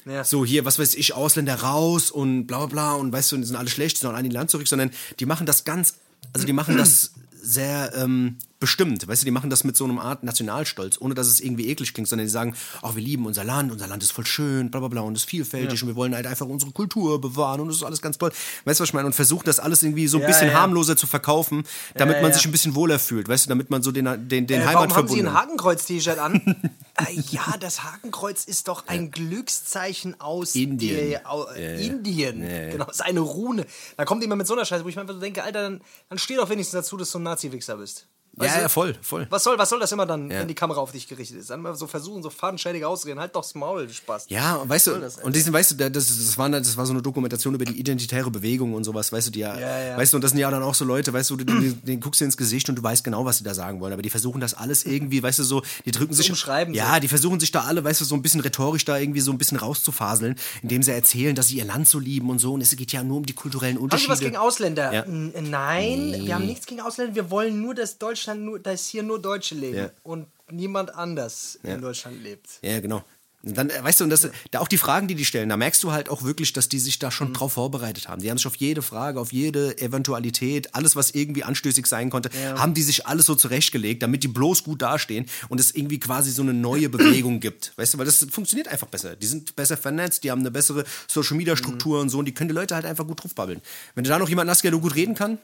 B: Ja.
A: so hier, was weiß ich, Ausländer raus und bla bla bla und weißt du, die sind alle schlecht, die sollen alle in die Land zurück, sondern die machen das ganz, also die machen das sehr ähm, bestimmt, weißt du, die machen das mit so einem Art Nationalstolz, ohne dass es irgendwie eklig klingt, sondern die sagen, ach, wir lieben unser Land, unser Land ist voll schön, bla bla bla und ist vielfältig und wir wollen halt einfach unsere Kultur bewahren und das ist alles ganz toll. Weißt du, was ich meine? Und versuchen das alles irgendwie so ein
B: Ja,
A: bisschen
B: ja.
A: harmloser zu verkaufen, damit
B: Ja,
A: man
B: ja.
A: sich ein bisschen wohler fühlt, weißt du, damit man so den, den, den
B: Äh, warum haben Sie
A: Heimatverbund...
B: ein Hakenkreuz-T-Shirt an? äh, ja, das Hakenkreuz ist doch ein Glückszeichen aus
A: Indien.
B: Der,
A: Ja, ja.
B: Indien.
A: Ja, ja.
B: Genau, ist eine Rune. Da kommt jemand mit so einer Scheiße, wo ich mir einfach so denke, Alter, dann, dann steh doch wenigstens dazu, dass du ein Nazi-Wichser bist. Weißt
A: ja, ja, voll, voll.
B: Was soll, was soll das immer dann,
A: Ja.
B: wenn die Kamera auf dich gerichtet ist? Dann mal so versuchen, so fadenscheidige Ausreden. Halt doch's Maul, du Spaß.
A: Ja, und weißt du, und diesen, weißt du, da- das, das, war, das war so eine Dokumentation über die identitäre Bewegung und sowas, weißt du, die ja,
B: Ja, ja.
A: weißt du, und das sind ja dann auch so Leute, weißt du, du, du den guckst dir ins Gesicht und du weißt genau, was sie da sagen wollen, aber die versuchen das alles irgendwie, weißt du, so, die drücken sich,
B: umschreiben
A: ja,
B: so.
A: die versuchen sich da alle, weißt du, so ein bisschen rhetorisch da irgendwie so ein bisschen rauszufaseln, indem sie erzählen, dass sie ihr Land so lieben und so, und es geht ja nur um die kulturellen
B: Haben Sie
A: Unterschiede.
B: was gegen Ausländer? Nein, wir haben nichts gegen Ausländer. Wir wollen nur, dass Deutschland nur, dass hier nur Deutsche leben
A: Ja.
B: und niemand anders
A: Ja.
B: in Deutschland lebt.
A: Ja, genau. Und dann, äh, weißt du, und das, da auch die Fragen, die die stellen, da merkst du halt auch wirklich, dass die sich da schon drauf vorbereitet haben. Die haben sich auf jede Frage, auf jede Eventualität, alles, was irgendwie anstößig sein konnte, haben die sich alles so zurechtgelegt, damit die bloß gut dastehen und es irgendwie quasi so eine neue Bewegung gibt. Weißt du, weil das funktioniert einfach besser. Die sind besser vernetzt, die haben eine bessere Social Media Struktur und so und die können die Leute halt einfach gut draufbabbeln. Wenn du da noch jemanden hast, der gut reden kann,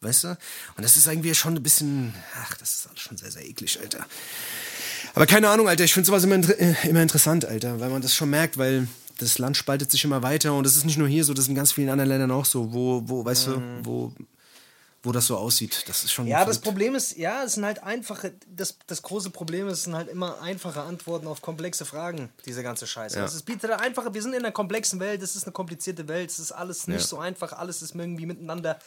A: weißt du? Und das ist irgendwie schon ein bisschen, ach, das ist alles schon sehr, sehr eklig, Alter. Aber keine Ahnung, Alter, ich finde sowas immer, äh, immer interessant, Alter, weil man das schon merkt, weil das Land spaltet sich immer weiter und das ist nicht nur hier so, das ist in ganz vielen anderen Ländern auch so, wo, wo weißt du, wo, wo das so aussieht. Das ist schon.
B: Ja, das. Problem ist, ja, es sind halt einfache, das, das große Problem ist, es sind halt immer einfache Antworten auf komplexe Fragen, diese ganze Scheiße.
A: Ja.
B: Also es bietet halt einfache, wir sind in einer komplexen Welt, es ist eine komplizierte Welt, es ist alles nicht
A: Ja.
B: so einfach, alles ist irgendwie miteinander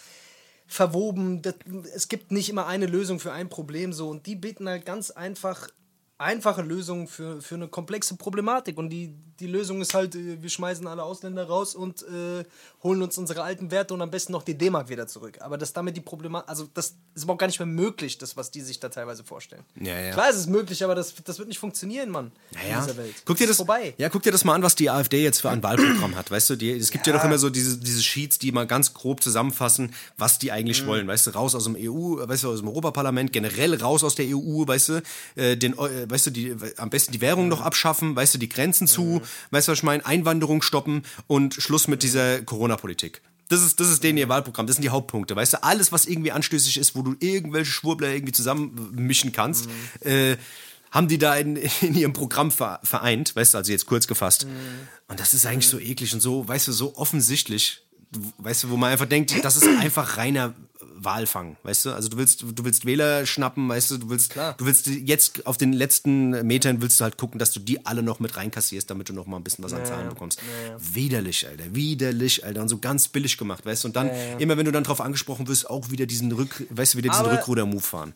B: verwoben, das, es gibt nicht immer eine Lösung für ein Problem so. Und die bieten halt ganz einfach einfache Lösungen für, für eine komplexe Problematik und die, die Lösung ist halt, äh, wir schmeißen alle Ausländer raus und äh, holen uns unsere alten Werte und am besten noch die D-Mark wieder zurück. Aber das damit die Problematik, also das ist überhaupt gar nicht mehr möglich, das, was die sich da teilweise vorstellen.
A: Ja, ja.
B: Klar ist es möglich, aber das, das wird nicht funktionieren, Mann,
A: Naja.
B: in dieser Welt.
A: Guck dir
B: ist
A: das,
B: vorbei.
A: Ja, guck dir das mal an, was die AfD jetzt für ein Wahlprogramm hat. Weißt du, die, es gibt ja.
B: Ja.
A: doch immer so diese, diese Sheets, die mal ganz grob zusammenfassen, was die eigentlich
B: Mhm.
A: wollen. Weißt du, raus aus dem EU, weißt du, aus dem Europaparlament, generell raus aus der EU, weißt du, äh, den, äh, weißt du, die, am besten die Währung noch abschaffen, weißt du, die Grenzen zu, weißt du, was ich meine, Einwanderung stoppen und Schluss mit dieser Corona-Politik. Das ist, das ist denen ihr Wahlprogramm, das sind die Hauptpunkte. Weißt du, alles, was irgendwie anstößig ist, wo du irgendwelche Schwurbler irgendwie zusammenmischen kannst, äh, haben die da in, in ihrem Programm ver, vereint, weißt du, also jetzt kurz gefasst. Und das ist eigentlich so eklig und so, weißt du, so offensichtlich, weißt du, wo man einfach denkt, das ist einfach reiner Wahlfang, weißt du? Also du willst, du willst Wähler schnappen, weißt du, du willst,
B: Klar.
A: du willst jetzt auf den letzten Metern willst du halt gucken, dass du die alle noch mit reinkassierst, damit du noch mal ein bisschen was an Zahlen bekommst. Widerlich, Alter, widerlich, Alter, und so ganz billig gemacht, weißt du? Und dann, immer wenn du dann drauf angesprochen wirst, auch wieder diesen Rück, weißt du, wieder diesen Rückruder-Move fahren.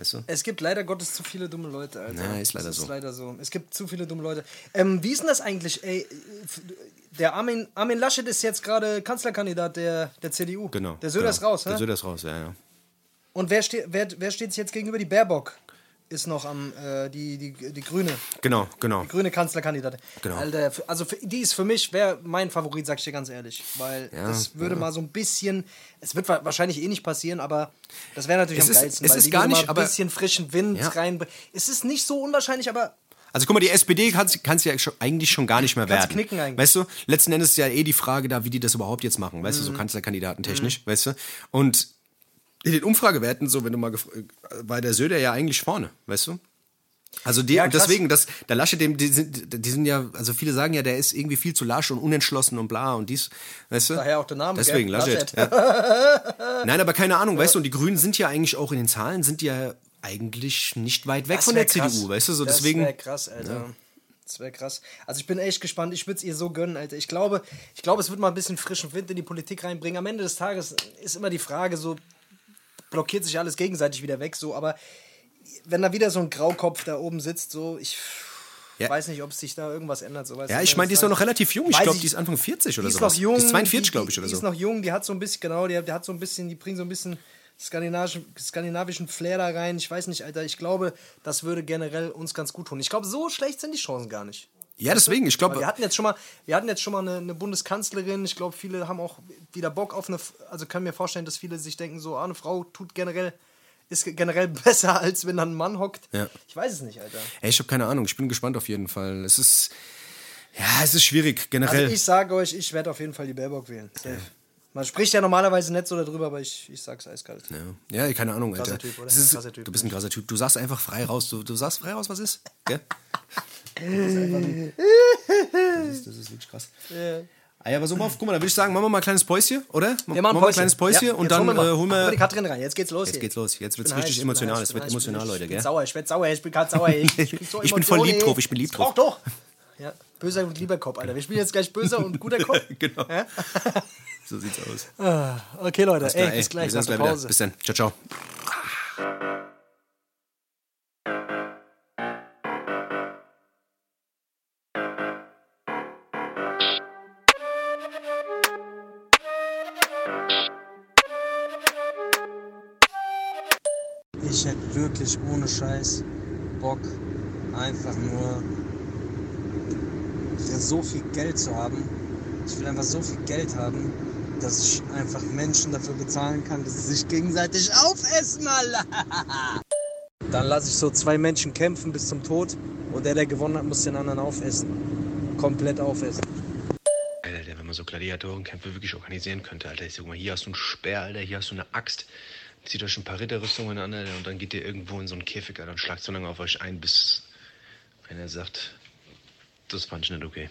A: Weißt du?
B: Es gibt leider Gottes zu viele dumme Leute, Alter.
A: Ja, ist leider
B: das
A: so.
B: Ist leider so. Es gibt zu viele dumme Leute. Ähm, wie ist denn das eigentlich, ey? Der Armin, Armin Laschet ist jetzt gerade Kanzlerkandidat der, der CDU.
A: Genau.
B: Der Söder
A: genau.
B: ist raus,
A: Der
B: ne?
A: Söder ist raus, ja, ja.
B: Und wer, ste wer, wer steht jetzt gegenüber? Die Baerbock ist noch am, äh, die, die, die Grüne.
A: Genau, genau.
B: Grüne Kanzlerkandidatin.
A: Genau.
B: Alter, also für, die ist für mich, wäre mein Favorit, sag ich dir ganz ehrlich. Weil
A: Ja,
B: das würde mal so ein bisschen, es wird wa- wahrscheinlich eh nicht passieren, aber das wäre natürlich
A: Es
B: am
A: ist-
B: geilsten.
A: es
B: weil
A: ist
B: die
A: gar nicht,
B: ein bisschen frischen Wind
A: Ja.
B: reinbringen. Es ist nicht so unwahrscheinlich, aber
A: Also guck mal, die SPD kann es ja schon, eigentlich schon gar nicht mehr
B: Kann's
A: werden.
B: knicken eigentlich.
A: Weißt du, letzten Endes ist ja eh die Frage da, wie die das überhaupt jetzt machen, weißt du,
B: Mhm.
A: so Kanzlerkandidaten technisch, weißt du? Und in den Umfragewerten, so wenn du mal äh, war der Söder ja eigentlich vorne, weißt du? Also die,
B: Ja,
A: deswegen, das, der Laschet, dem, die sind, die sind ja, also viele sagen ja, der ist irgendwie viel zu lasch und unentschlossen und bla und dies, weißt du?
B: Daher auch der Name,
A: Deswegen,
B: gell?
A: Laschet.
B: Laschet.
A: Ja. Nein, aber keine Ahnung, weißt du, und die Grünen sind ja eigentlich auch in den Zahlen, sind ja eigentlich nicht weit weg von der
B: krass.
A: CDU, weißt du, so
B: das
A: deswegen.
B: wäre krass, Alter. Das wäre krass. Also ich bin echt gespannt. Ich würde es ihr so gönnen, Alter. Ich glaube, ich glaube, es wird mal ein bisschen frischen Wind in die Politik reinbringen. Am Ende des Tages ist immer die Frage, so blockiert sich alles gegenseitig wieder weg, so. Aber wenn da wieder so ein Graukopf da oben sitzt, so, ich
A: Ja.
B: weiß nicht, ob sich da irgendwas ändert. So,
A: Ja, ich meine, die ist doch
B: halt-
A: noch relativ jung. Ich glaube, die ist Anfang 40 oder
B: die ist
A: sowas.
B: noch jung.
A: Die ist 42,
B: die-
A: glaube ich, oder
B: die
A: so.
B: ist noch jung, die hat so ein bisschen, genau, die, die hat so ein bisschen, die bringt so ein bisschen skandinavischen, skandinavischen Flair da rein. Ich weiß nicht, Alter, ich glaube, das würde generell uns ganz gut tun. Ich glaube, so schlecht sind die Chancen gar nicht.
A: Ja, deswegen, ich glaube,
B: wir hatten jetzt schon mal, wir hatten jetzt schon mal eine, eine Bundeskanzlerin. Ich glaube, viele haben auch wieder Bock auf eine, also können mir vorstellen, dass viele sich denken, so, ah, eine Frau tut generell, ist generell besser, als wenn dann ein Mann hockt.
A: Ja.
B: Ich weiß es nicht, Alter.
A: ey, ich habe keine Ahnung. Ich bin gespannt auf jeden Fall. Es ist, ja, es ist schwierig, generell.
B: Also ich sage euch, ich werde auf jeden Fall die Baerbock wählen. Safe. Man spricht ja normalerweise nicht so darüber, aber ich, ich sag's eiskalt.
A: ja. ja, keine Ahnung, Alter.
B: Typ,
A: ist,
B: Typ.
A: Du bist ein krasser Typ. Du sagst einfach frei raus. Du, du sagst frei raus, was ist. Gell? das, ist, das ist wirklich krass. Ah, ja, aber so, mal, guck mal, dann würde ich sagen, machen wir mal ein kleines Päuschen, oder?
B: Wir machen
A: wir ein kleines Päuschen
B: Ja,
A: und dann
B: holen wir mal-
A: äh, holen
B: machen
A: wir.
B: die Katrin rein. Jetzt geht's los.
A: Jetzt
B: hier.
A: geht's los. Jetzt wird's richtig
B: heiß, ich bin
A: emotional.
B: heiß,
A: Es
B: ich
A: wird
B: bin heiß,
A: emotional, Leute,
B: Ich bin
A: gell?
B: sauer, ich werd sauer, ich bin gerade sauer. Ich, ich, bin so
A: Ich bin voll lieb drauf, ich bin lieb drauf.
B: Doch, doch. Ja, böser und lieber Kopf, Alter. Wir spielen jetzt gleich böser und guter Kopf.
A: Genau. So sieht's aus.
B: Okay, Leute,
A: Klar,
B: ey, bis gleich
A: wir sehen uns gleich wieder.
B: Pause.
A: Bis dann. Ciao, ciao.
B: Ich hätte wirklich ohne Scheiß Bock, einfach nur so viel Geld zu haben. Ich will einfach so viel Geld haben, dass ich einfach Menschen dafür bezahlen kann, dass sie sich gegenseitig aufessen, Alter. Dann lasse ich so zwei Menschen kämpfen bis zum Tod und der, der gewonnen hat, muss den anderen aufessen. Komplett aufessen.
A: Alter, wenn man so Gladiatorenkämpfe wirklich organisieren könnte, Alter. Ich sag mal, hier hast du einen Speer, Alter, hier hast du eine Axt. Zieht euch ein paar Ritterrüstungen an, Alter, und dann geht ihr irgendwo in so einen Käfig, Alter, und schlagt so lange auf euch ein, bis einer sagt, das fand ich nicht okay.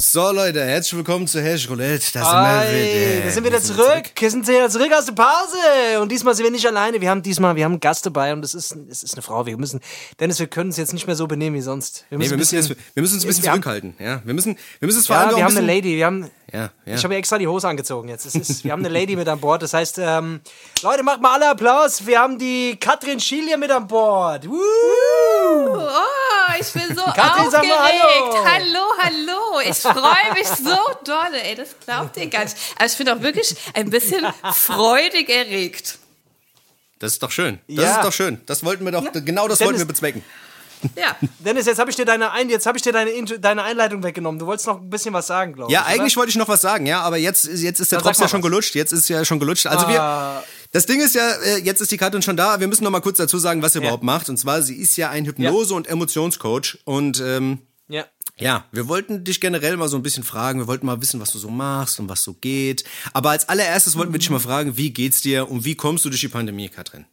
A: So Leute, herzlich willkommen zu Hash Roulette. Da sind
B: Hi,
A: wir wieder.
B: wir sind wieder zurück. Wir sind wieder zurück aus der Pause. Und diesmal sind wir nicht alleine. Wir haben diesmal, wir haben einen Gast dabei und es ist, es ist eine Frau. Wir müssen, Dennis, wir können uns jetzt nicht mehr so benehmen wie sonst. Wir
A: Nee, wir müssen,
B: bisschen-
A: jetzt, wir müssen uns ein bisschen
B: wir haben-
A: zurückhalten. Ja, wir müssen, wir müssen es vor allem
B: Ja, wir haben eine
A: bisschen,
B: Lady. Wir haben,
A: Ja, ja.
B: Ich habe extra die Hose angezogen jetzt. Es ist, wir haben eine Lady mit an Bord. Das heißt, ähm, Leute, macht mal alle Applaus. Wir haben die Katrin Schiel hier mit an Bord. Woo!
C: Oh, ich bin so
B: Katrin,
C: aufgeregt.
B: Hallo.
C: hallo, hallo. Ich freue mich so doll. Ey, das glaubt ihr gar nicht. Aber ich bin auch wirklich ein bisschen freudig erregt.
A: Das ist doch schön. Das
B: Ja.
A: ist doch schön. Das wollten wir doch, genau das
B: Dennis-
A: wollten wir bezwecken.
C: Ja.
B: Dennis, jetzt habe ich dir deine, Ein jetzt hab ich dir deine, deine Einleitung weggenommen. Du wolltest noch ein bisschen was sagen, glaube
A: Ja,
B: ich.
A: eigentlich
B: oder?
A: wollte ich noch was sagen, ja, aber jetzt, jetzt ist der Drops ja schon
B: was.
A: gelutscht. Jetzt ist ja schon gelutscht. Also
B: Ah.
A: wir, das Ding ist ja, äh, jetzt ist die Katrin schon da. Wir müssen noch mal kurz dazu sagen, was sie überhaupt macht. Und zwar, sie ist ja ein Hypnose- und Emotionscoach. Und ähm,
B: Ja.
A: Ja, wir wollten dich generell mal so ein bisschen fragen. Wir wollten mal wissen, was du so machst und was so geht. Aber als allererstes wollten wir dich mal fragen, wie geht's dir und wie kommst du durch die Pandemie, Katrin?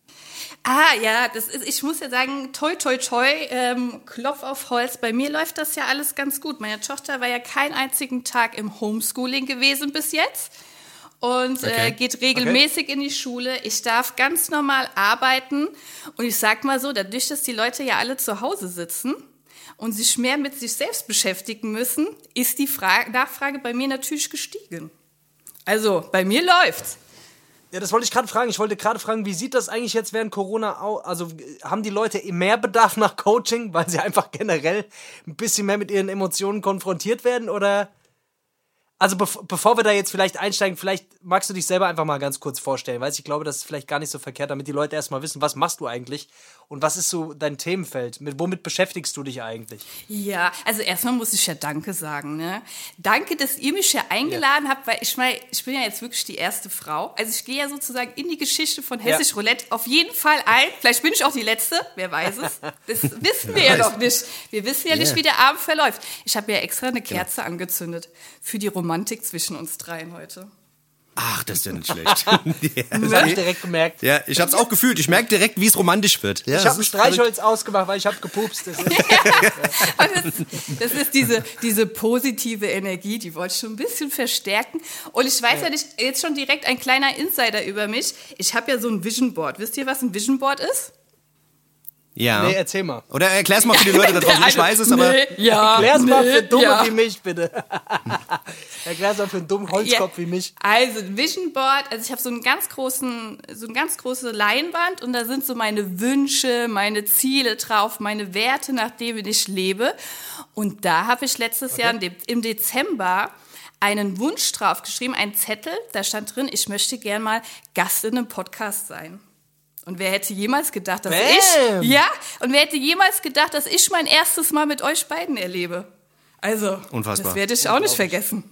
C: Ah, ja, das ist, ich muss ja sagen, toi, toi, toi, ähm, Klopf auf Holz. Bei mir läuft das ja alles ganz gut. Meine Tochter war ja keinen einzigen Tag im Homeschooling gewesen bis jetzt und
A: Okay.
C: äh, geht regelmäßig in die Schule. Ich darf ganz normal arbeiten und ich sag mal so, dadurch, dass die Leute ja alle zu Hause sitzen und sich mehr mit sich selbst beschäftigen müssen, ist die Fra Nachfrage bei mir natürlich gestiegen. Also, bei mir läuft's.
B: Ja, das wollte ich gerade fragen. Ich wollte gerade fragen, wie sieht das eigentlich jetzt während Corona aus? Also haben die Leute mehr Bedarf nach Coaching, weil sie einfach generell ein bisschen mehr mit ihren Emotionen konfrontiert werden? Oder also bev bevor wir da jetzt vielleicht einsteigen, vielleicht magst du dich selber einfach mal ganz kurz vorstellen, weil ich glaube, das ist vielleicht gar nicht so verkehrt, damit die Leute erstmal wissen, was machst du eigentlich und was ist so dein Themenfeld? Mit womit beschäftigst du dich eigentlich?
C: Ja, also erstmal muss ich ja Danke sagen. Ne? Danke, dass ihr mich hier eingeladen habt, weil ich meine, ich bin ja jetzt wirklich die erste Frau. Also ich gehe ja sozusagen in die Geschichte von Hessisch
B: Ja.
C: Roulette auf jeden Fall ein. Vielleicht bin ich auch die Letzte, wer weiß es. Das wissen wir ja noch nicht. Wir wissen ja nicht,
A: Ja.
C: wie der Abend verläuft. Ich habe ja extra eine Kerze angezündet für die Romantik zwischen uns dreien heute.
A: Ach, das ist ja nicht schlecht.
B: Das habe ich direkt gemerkt.
A: ja, ich hab's auch gefühlt. Ich merke direkt, wie es romantisch wird. Ja,
B: Ich habe ein Streichholz ausgemacht, weil ich habe gepupst. Das ist,
C: das ist diese, diese positive Energie, die wollte ich schon ein bisschen verstärken. Und ich weiß ja nicht, jetzt schon direkt ein kleiner Insider über mich. Ich habe ja so ein Vision Board. Wisst ihr, was ein Vision Board ist?
A: Ja.
B: nee, erzähl mal.
A: Oder erklär's mal für die Leute da draußen. Ich weiß es, aber.
C: Nee, ja,
B: Erklär's mal
C: nee,
B: für Dumme
C: ja.
B: wie mich, bitte. Erklär's mal für einen dummen Holzkopf
C: Ja,
B: wie mich.
C: Also ein Vision Board, also ich habe so einen ganz großen, so eine ganz große Leinwand und da sind so meine Wünsche, meine Ziele drauf, meine Werte, nach denen ich lebe. Und da habe ich letztes Jahr im De- im Dezember einen Wunsch drauf geschrieben, einen Zettel, da stand drin, ich möchte gern mal Gast in einem Podcast sein. Und wer hätte jemals gedacht, dass
B: Bam!
C: ich, ja, und wer hätte jemals gedacht, dass ich mein erstes Mal mit euch beiden erlebe? Also,
A: Unfassbar.
C: das werde ich auch nicht vergessen.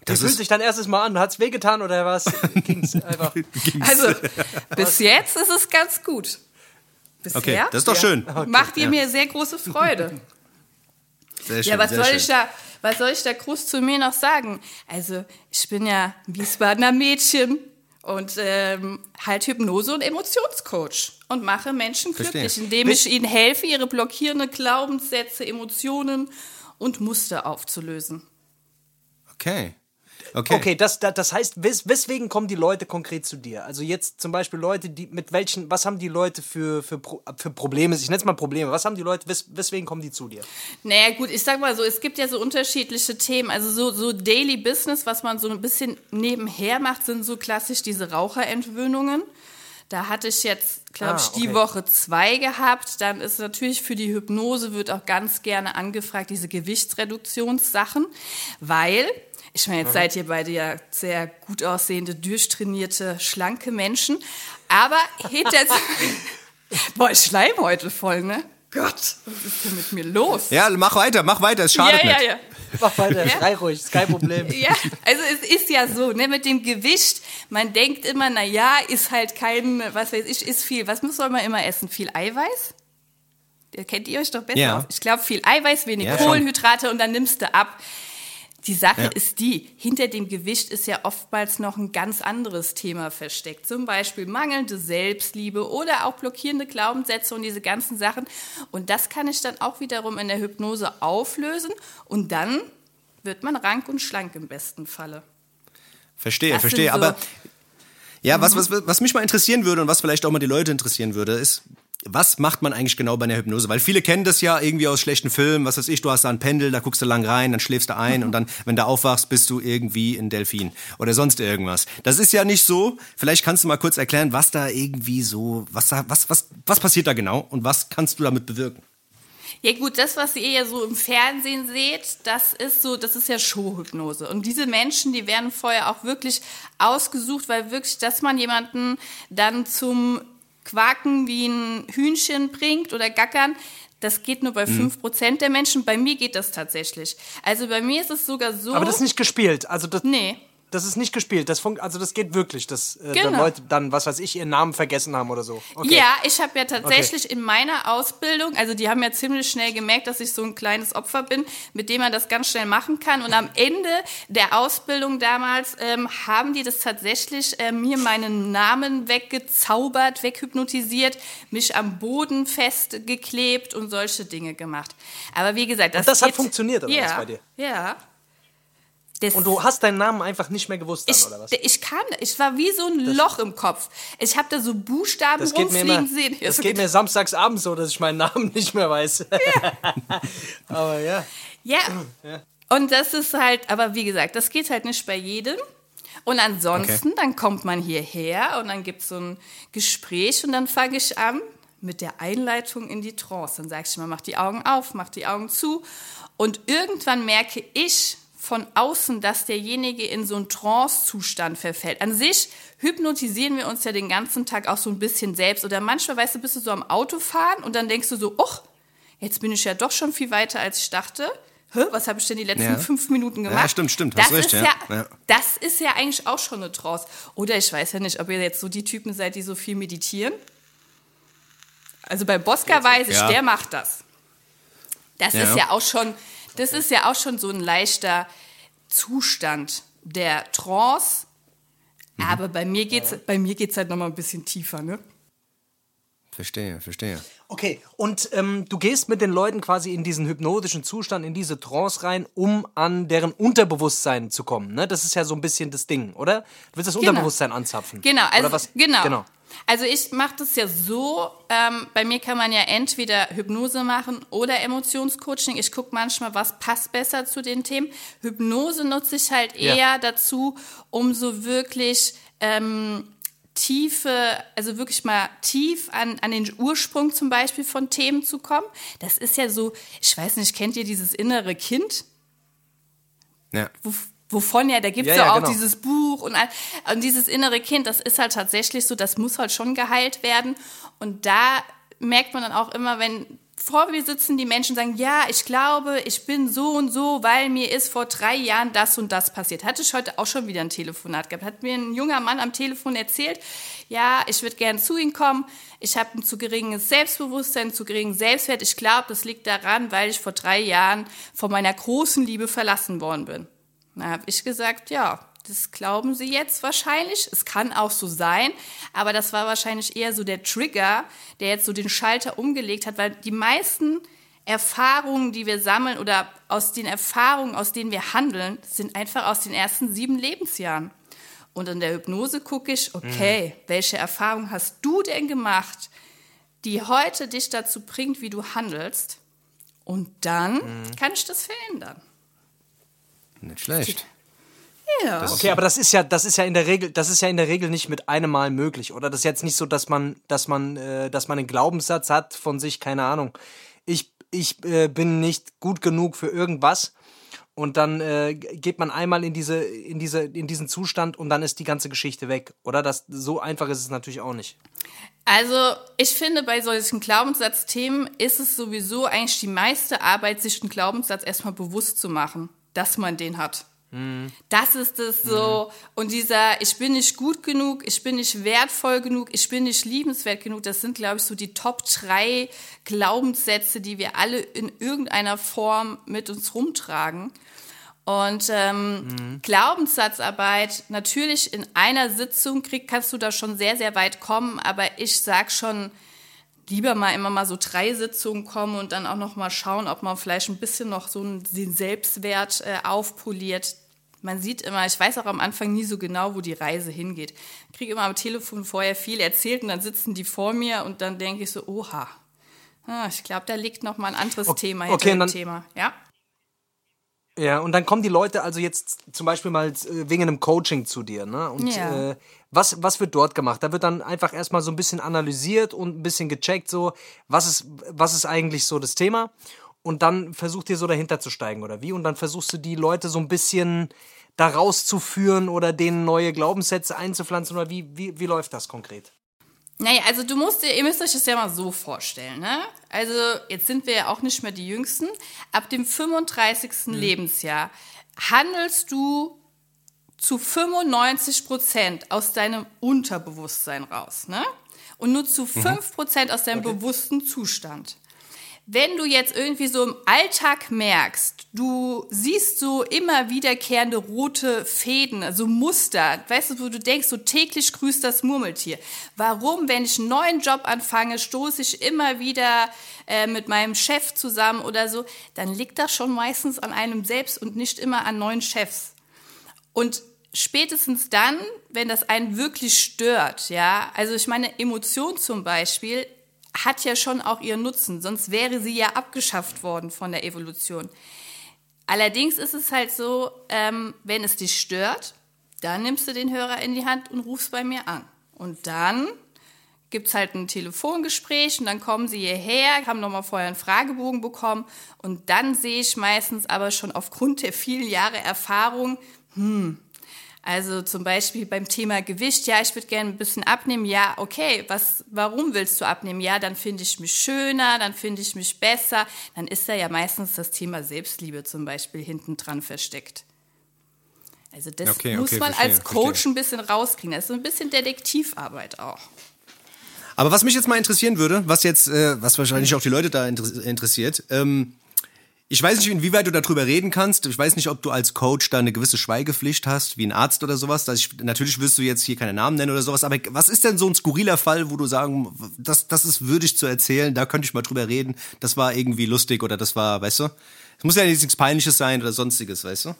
B: Wie
A: Das
B: fühlt
A: ist,
B: sich dein erstes Mal an? Hat's wehgetan oder was? Ging's einfach.
C: Also, bis jetzt ist es ganz gut. Bisher
A: okay, das ist doch
B: Ja.
A: schön.
C: macht ihr
A: ja.
C: mir sehr große Freude.
A: Sehr schön.
C: Ja, was
A: sehr
C: soll
A: schön.
C: ich da, was soll ich da groß zu mir noch sagen? Also, ich bin ja ein Wiesbadener Mädchen und ähm, halt Hypnose- und Emotionscoach und mache Menschen
A: Verstehe.
C: glücklich, indem ich ihnen helfe, ihre blockierenden Glaubenssätze, Emotionen und Muster aufzulösen.
A: Okay. Okay.
B: Okay, das, das, heißt, wes, weswegen kommen die Leute konkret zu dir? Also jetzt zum Beispiel Leute, die mit welchen, was haben die Leute für, für, für Probleme? Ich nenne es mal Probleme. Was haben die Leute, wes, weswegen kommen die zu dir?
C: Naja, gut, ich sag mal so, es gibt ja so unterschiedliche Themen. Also so, so Daily Business, was man so ein bisschen nebenher macht, sind so klassisch diese Raucherentwöhnungen. Da hatte ich jetzt, glaube
B: Ah,
C: ich, die
B: okay.
C: Woche zwei gehabt. Dann ist natürlich für die Hypnose wird auch ganz gerne angefragt, diese Gewichtsreduktionssachen, weil, ich meine, jetzt seid ihr beide ja sehr gut aussehende, durchtrainierte, schlanke Menschen. Aber hinter... Boah, ich schleim heute voll, ne? Gott, was ist denn mit mir los?
A: Ja, mach weiter, mach weiter, es schadet
C: ja, ja,
A: nicht.
C: ja.
B: Mach weiter, schrei ruhig, ist kein Problem.
C: Ja, also es ist ja so, ne, mit dem Gewicht, man denkt immer, na ja, ist halt kein, was weiß ich, ist viel. Was soll man immer essen? Viel Eiweiß? Da kennt ihr euch doch besser
A: Ja.
C: aus. Ich glaube, viel Eiweiß, wenig
A: Ja, schon.
C: Kohlenhydrate und dann nimmst du ab. Die Sache
A: Ja.
C: ist die, hinter dem Gewicht ist ja oftmals noch ein ganz anderes Thema versteckt. Zum Beispiel mangelnde Selbstliebe oder auch blockierende Glaubenssätze und diese ganzen Sachen. Und das kann ich dann auch wiederum in der Hypnose auflösen und dann wird man rank und schlank im besten Falle.
A: Verstehe,
C: Das
A: verstehe.
C: so-
A: Aber ja, was, was, was mich mal interessieren würde und was vielleicht auch mal die Leute interessieren würde, ist, was macht man eigentlich genau bei einer Hypnose? Weil viele kennen das ja irgendwie aus schlechten Filmen, was weiß ich, du hast da ein Pendel, da guckst du lang rein, dann schläfst du ein und dann, wenn du aufwachst, bist du irgendwie ein Delfin oder sonst irgendwas. Das ist ja nicht so. Vielleicht kannst du mal kurz erklären, was da irgendwie so, was da, was, was, was passiert da genau und was kannst du damit bewirken?
C: Ja gut, das, was ihr ja so im Fernsehen seht, das ist so, das ist ja Showhypnose. Und diese Menschen, die werden vorher auch wirklich ausgesucht, weil wirklich, dass man jemanden dann zum Quaken wie ein Hühnchen bringt oder gackern, das geht nur bei
B: Mhm.
C: 5% der Menschen. Bei mir geht das tatsächlich. Also bei mir ist es sogar so.
B: Aber das ist nicht gespielt. Also das,
C: Nee.
B: Das ist nicht gespielt. Das funkt, also das geht wirklich, dass äh,
C: Genau.
B: dann Leute dann, was weiß ich, ihren Namen vergessen haben oder so. Okay.
C: Ja, ich habe ja tatsächlich in meiner Ausbildung, also die haben ja ziemlich schnell gemerkt, dass ich so ein kleines Opfer bin, mit dem man das ganz schnell machen kann. Und am Ende der Ausbildung damals ähm, haben die das tatsächlich äh, mir meinen Namen weggezaubert, weghypnotisiert, mich am Boden festgeklebt und solche Dinge gemacht. Aber wie gesagt, das,
B: das hat funktioniert, oder was,
C: ja,
B: bei dir?
C: Ja. Das,
B: Und du hast deinen Namen einfach nicht mehr gewusst dann,
C: ich,
B: oder was?
C: ich kam, ich war wie so ein Loch im Kopf. Ich habe da so Buchstaben
B: Das
C: rumfliegen
B: immer,
C: sehen.
B: das geht mir samstags abends so, dass ich meinen Namen nicht mehr weiß. Aber ja.
C: Ja. Und das ist halt, aber wie gesagt, das geht halt nicht bei jedem. Und ansonsten, dann kommt man hierher und dann gibt es so ein Gespräch und dann fange ich an mit der Einleitung in die Trance. Dann sage ich mal, mach die Augen auf, mach die Augen zu. Und irgendwann merke ich von außen, dass derjenige in so einen Trance-Zustand verfällt. An sich hypnotisieren wir uns ja den ganzen Tag auch so ein bisschen selbst. Oder manchmal, weißt du, bist du so am Autofahren und dann denkst du so, och, jetzt bin ich ja doch schon viel weiter, als ich dachte. Hä, was habe ich denn die letzten
A: Ja.
C: fünf Minuten gemacht?
A: Ja, stimmt, stimmt,
C: das
A: recht,
C: ist
A: ja.
C: ja. Das ist ja eigentlich auch schon eine Trance. Oder ich weiß ja nicht, ob ihr jetzt so die Typen seid, die so viel meditieren. Also bei Bosca weiß ich,
A: Ja.
C: der macht das. Das ist ja auch schon, das ist ja auch schon so ein leichter Zustand der Trance.
A: Mhm.
C: Aber bei mir geht's, bei mir geht's halt noch mal ein bisschen tiefer, ne?
A: Verstehe, verstehe.
B: Okay, und ähm, du gehst mit den Leuten quasi in diesen hypnotischen Zustand, in diese Trance rein, um an deren Unterbewusstsein zu kommen. Ne? Das ist ja so ein bisschen das Ding, oder? Du willst das
C: Genau.
B: Unterbewusstsein anzapfen.
C: Genau, also
B: oder was?
C: genau.
B: genau.
C: Also ich mache das ja so, ähm, bei mir kann man ja entweder Hypnose machen oder Emotionscoaching. Ich gucke manchmal, was passt besser zu den Themen. Hypnose nutze ich halt
B: Ja.
C: eher dazu, um so wirklich ähm, tiefe, also wirklich mal tief an, an den Ursprung zum Beispiel von Themen zu kommen. Das ist ja so, ich weiß nicht, kennt ihr dieses innere Kind?
A: Ja.
C: wo, wovon ja, da gibt es
B: Ja,
C: ja,
B: ja,
C: auch
B: genau.
C: dieses Buch und, all- und dieses innere Kind, das ist halt tatsächlich so, das muss halt schon geheilt werden. Und da merkt man dann auch immer, wenn vor mir sitzen die Menschen sagen, ja, ich glaube, ich bin so und so, weil mir ist vor drei Jahren das und das passiert. Hatte ich heute auch schon wieder ein Telefonat gehabt. Hat mir ein junger Mann am Telefon erzählt, ja, ich würde gern zu ihm kommen. Ich habe ein zu geringes Selbstbewusstsein, zu geringen Selbstwert. Ich glaube, das liegt daran, weil ich vor drei Jahren von meiner großen Liebe verlassen worden bin. Na, habe ich gesagt, ja, das glauben Sie jetzt wahrscheinlich. Es kann auch so sein, aber das war wahrscheinlich eher so der Trigger, der jetzt so den Schalter umgelegt hat, weil die meisten Erfahrungen, die wir sammeln oder aus den Erfahrungen, aus denen wir handeln, sind einfach aus den ersten sieben Lebensjahren. Und in der Hypnose gucke ich, okay, welche Erfahrung hast du denn gemacht, die heute dich dazu bringt, wie du handelst? Und dann kann ich das verändern.
A: Nicht schlecht.
C: Ja.
B: Okay, aber das ist ja, das ist ja in der Regel, das ist ja in der Regel nicht mit einem Mal möglich, oder? Das ist jetzt nicht so, dass man, dass man, äh, dass man einen Glaubenssatz hat von sich, keine Ahnung. Ich, ich äh, bin nicht gut genug für irgendwas und dann äh, geht man einmal in diese, in diese, in diesen Zustand und dann ist die ganze Geschichte weg. Oder das so einfach ist es natürlich auch nicht.
C: Also ich finde, bei solchen Glaubenssatzthemen ist es sowieso eigentlich die meiste Arbeit, sich einen Glaubenssatz erstmal bewusst zu machen, dass man den hat. Das ist es so. Und dieser, ich bin nicht gut genug, ich bin nicht wertvoll genug, ich bin nicht liebenswert genug, das sind, glaube ich, so die Top drei Glaubenssätze, die wir alle in irgendeiner Form mit uns rumtragen. Und ähm, Glaubenssatzarbeit, natürlich in einer Sitzung krieg, kannst du da schon sehr, sehr weit kommen, aber ich sag schon, lieber mal immer mal so drei Sitzungen kommen und dann auch noch mal schauen, ob man vielleicht ein bisschen noch so einen Selbstwert äh, aufpoliert. Man sieht immer, ich weiß auch am Anfang nie so genau, wo die Reise hingeht. Ich kriege immer am Telefon vorher viel erzählt und dann sitzen die vor mir und dann denke ich so, oha, ah, ich glaube, da liegt noch mal ein anderes
B: Okay,
C: Thema hinter
B: okay,
C: dem Thema. Ja?
B: Ja, und dann kommen die Leute also jetzt zum Beispiel mal wegen einem Coaching zu dir, ne? Und
C: Ja.
B: äh, was, was wird dort gemacht? Da wird dann einfach erstmal so ein bisschen analysiert und ein bisschen gecheckt, so, was ist, was ist eigentlich so das Thema? Und dann versucht ihr so dahinter zu steigen, oder wie? Und dann versuchst du die Leute so ein bisschen da rauszuführen oder denen neue Glaubenssätze einzupflanzen, oder wie, wie, wie läuft das konkret?
C: Naja, also du musst dir, ihr müsst euch das ja mal so vorstellen, ne? Also jetzt sind wir ja auch nicht mehr die Jüngsten. Ab dem 35. Lebensjahr handelst du zu 95 Prozent aus deinem Unterbewusstsein raus, ne? Und nur zu 5 Prozent aus deinem bewussten Zustand. Wenn du jetzt irgendwie so im Alltag merkst, du siehst so immer wiederkehrende rote Fäden, also Muster, weißt du, wo du denkst, so täglich grüßt das Murmeltier. Warum, wenn ich einen neuen Job anfange, stoße ich immer wieder äh, mit meinem Chef zusammen oder so, dann liegt das schon meistens an einem selbst und nicht immer an neuen Chefs. Und spätestens dann, wenn das einen wirklich stört, ja, also ich meine, Emotion zum Beispiel hat ja schon auch ihren Nutzen, sonst wäre sie ja abgeschafft worden von der Evolution. Allerdings ist es halt so, ähm, wenn es dich stört, dann nimmst du den Hörer in die Hand und rufst bei mir an. Und dann gibt's halt ein Telefongespräch und dann kommen sie hierher, haben nochmal vorher einen Fragebogen bekommen und dann sehe ich meistens aber schon aufgrund der vielen Jahre Erfahrung, hm, also zum Beispiel beim Thema Gewicht, ja, ich würde gerne ein bisschen abnehmen, ja, okay, was, warum willst du abnehmen? Ja, dann finde ich mich schöner, dann finde ich mich besser. Dann ist da ja meistens das Thema Selbstliebe zum Beispiel hinten dran versteckt. Also das
A: Okay,
C: muss
A: okay,
C: man
A: verstehe,
C: als Coach
A: verstehe.
C: ein bisschen rauskriegen. Das ist so ein bisschen Detektivarbeit auch.
A: Aber was mich jetzt mal interessieren würde, was jetzt, äh, was wahrscheinlich auch die Leute da inter interessiert, ähm, ich weiß nicht, inwieweit du darüber reden kannst. Ich weiß nicht, ob du als Coach da eine gewisse Schweigepflicht hast, wie ein Arzt oder sowas. Dass ich, natürlich wirst du jetzt hier keine Namen nennen oder sowas, aber was ist denn so ein skurriler Fall, wo du sagen, das, das ist würdig zu erzählen, da könnte ich mal drüber reden, das war irgendwie lustig oder das war, weißt du? Es muss ja nichts Peinliches sein oder sonstiges, weißt du?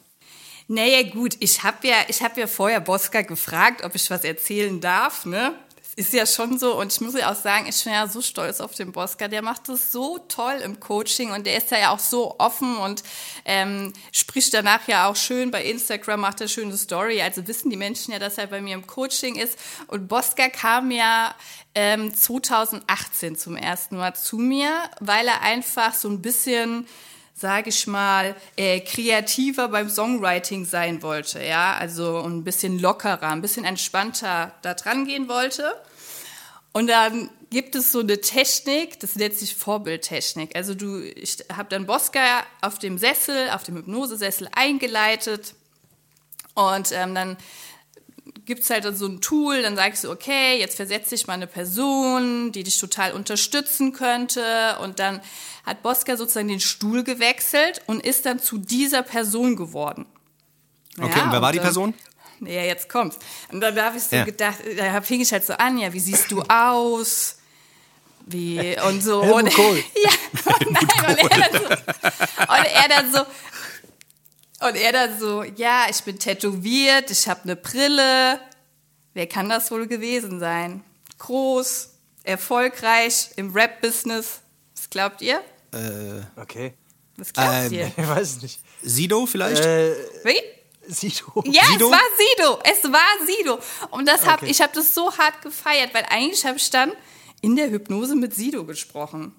C: Naja, gut, ich habe ja, hab ja vorher Boska gefragt, ob ich was erzählen darf, ne? Ist ja schon so und ich muss ja auch sagen, ich bin ja so stolz auf den Boska. Der macht das so toll im Coaching und der ist ja auch so offen und ähm, spricht danach ja auch schön bei Instagram, macht er schöne Story. Also wissen die Menschen ja, dass er bei mir im Coaching ist. Und Boska kam ja ähm, 2018 zum ersten Mal zu mir, weil er einfach so ein bisschen sage ich mal, äh, kreativer beim Songwriting sein wollte, ja, also ein bisschen lockerer, ein bisschen entspannter da dran gehen wollte. Und dann gibt es so eine Technik, das nennt sich Vorbildtechnik. Also du, ich habe dann Bosca auf dem Sessel, auf dem Hypnosesessel eingeleitet und ähm, dann gibt's halt so ein Tool, dann sagst du, okay, jetzt versetze ich mal eine Person, die dich total unterstützen könnte. Und dann hat Bosca sozusagen den Stuhl gewechselt und ist dann zu dieser Person geworden.
A: Okay, und wer war die Person?
C: Ja, jetzt kommt's. Und dann habe ich so
A: Ja.
C: gedacht, da fing ich halt so an, ja, wie siehst du aus? Wie, und so.
B: Helmut
C: und,
B: Kohl.
C: ja, und, nein, und, er so, und er dann so, und er dann so, ja, ich bin tätowiert, ich habe eine Brille. Wer kann das wohl gewesen sein? Groß, erfolgreich im Rap-Business. Was glaubt ihr?
B: Okay.
C: Was glaubt
A: Ähm,
C: ihr?
B: Ich weiß nicht.
A: Sido vielleicht?
B: Äh,
C: Wie?
B: Sido.
C: Ja,
A: Sido?
C: es war Sido. Es war Sido. Und das hab,
B: Okay.
C: ich habe das so hart gefeiert, weil eigentlich habe ich dann in der Hypnose mit Sido gesprochen.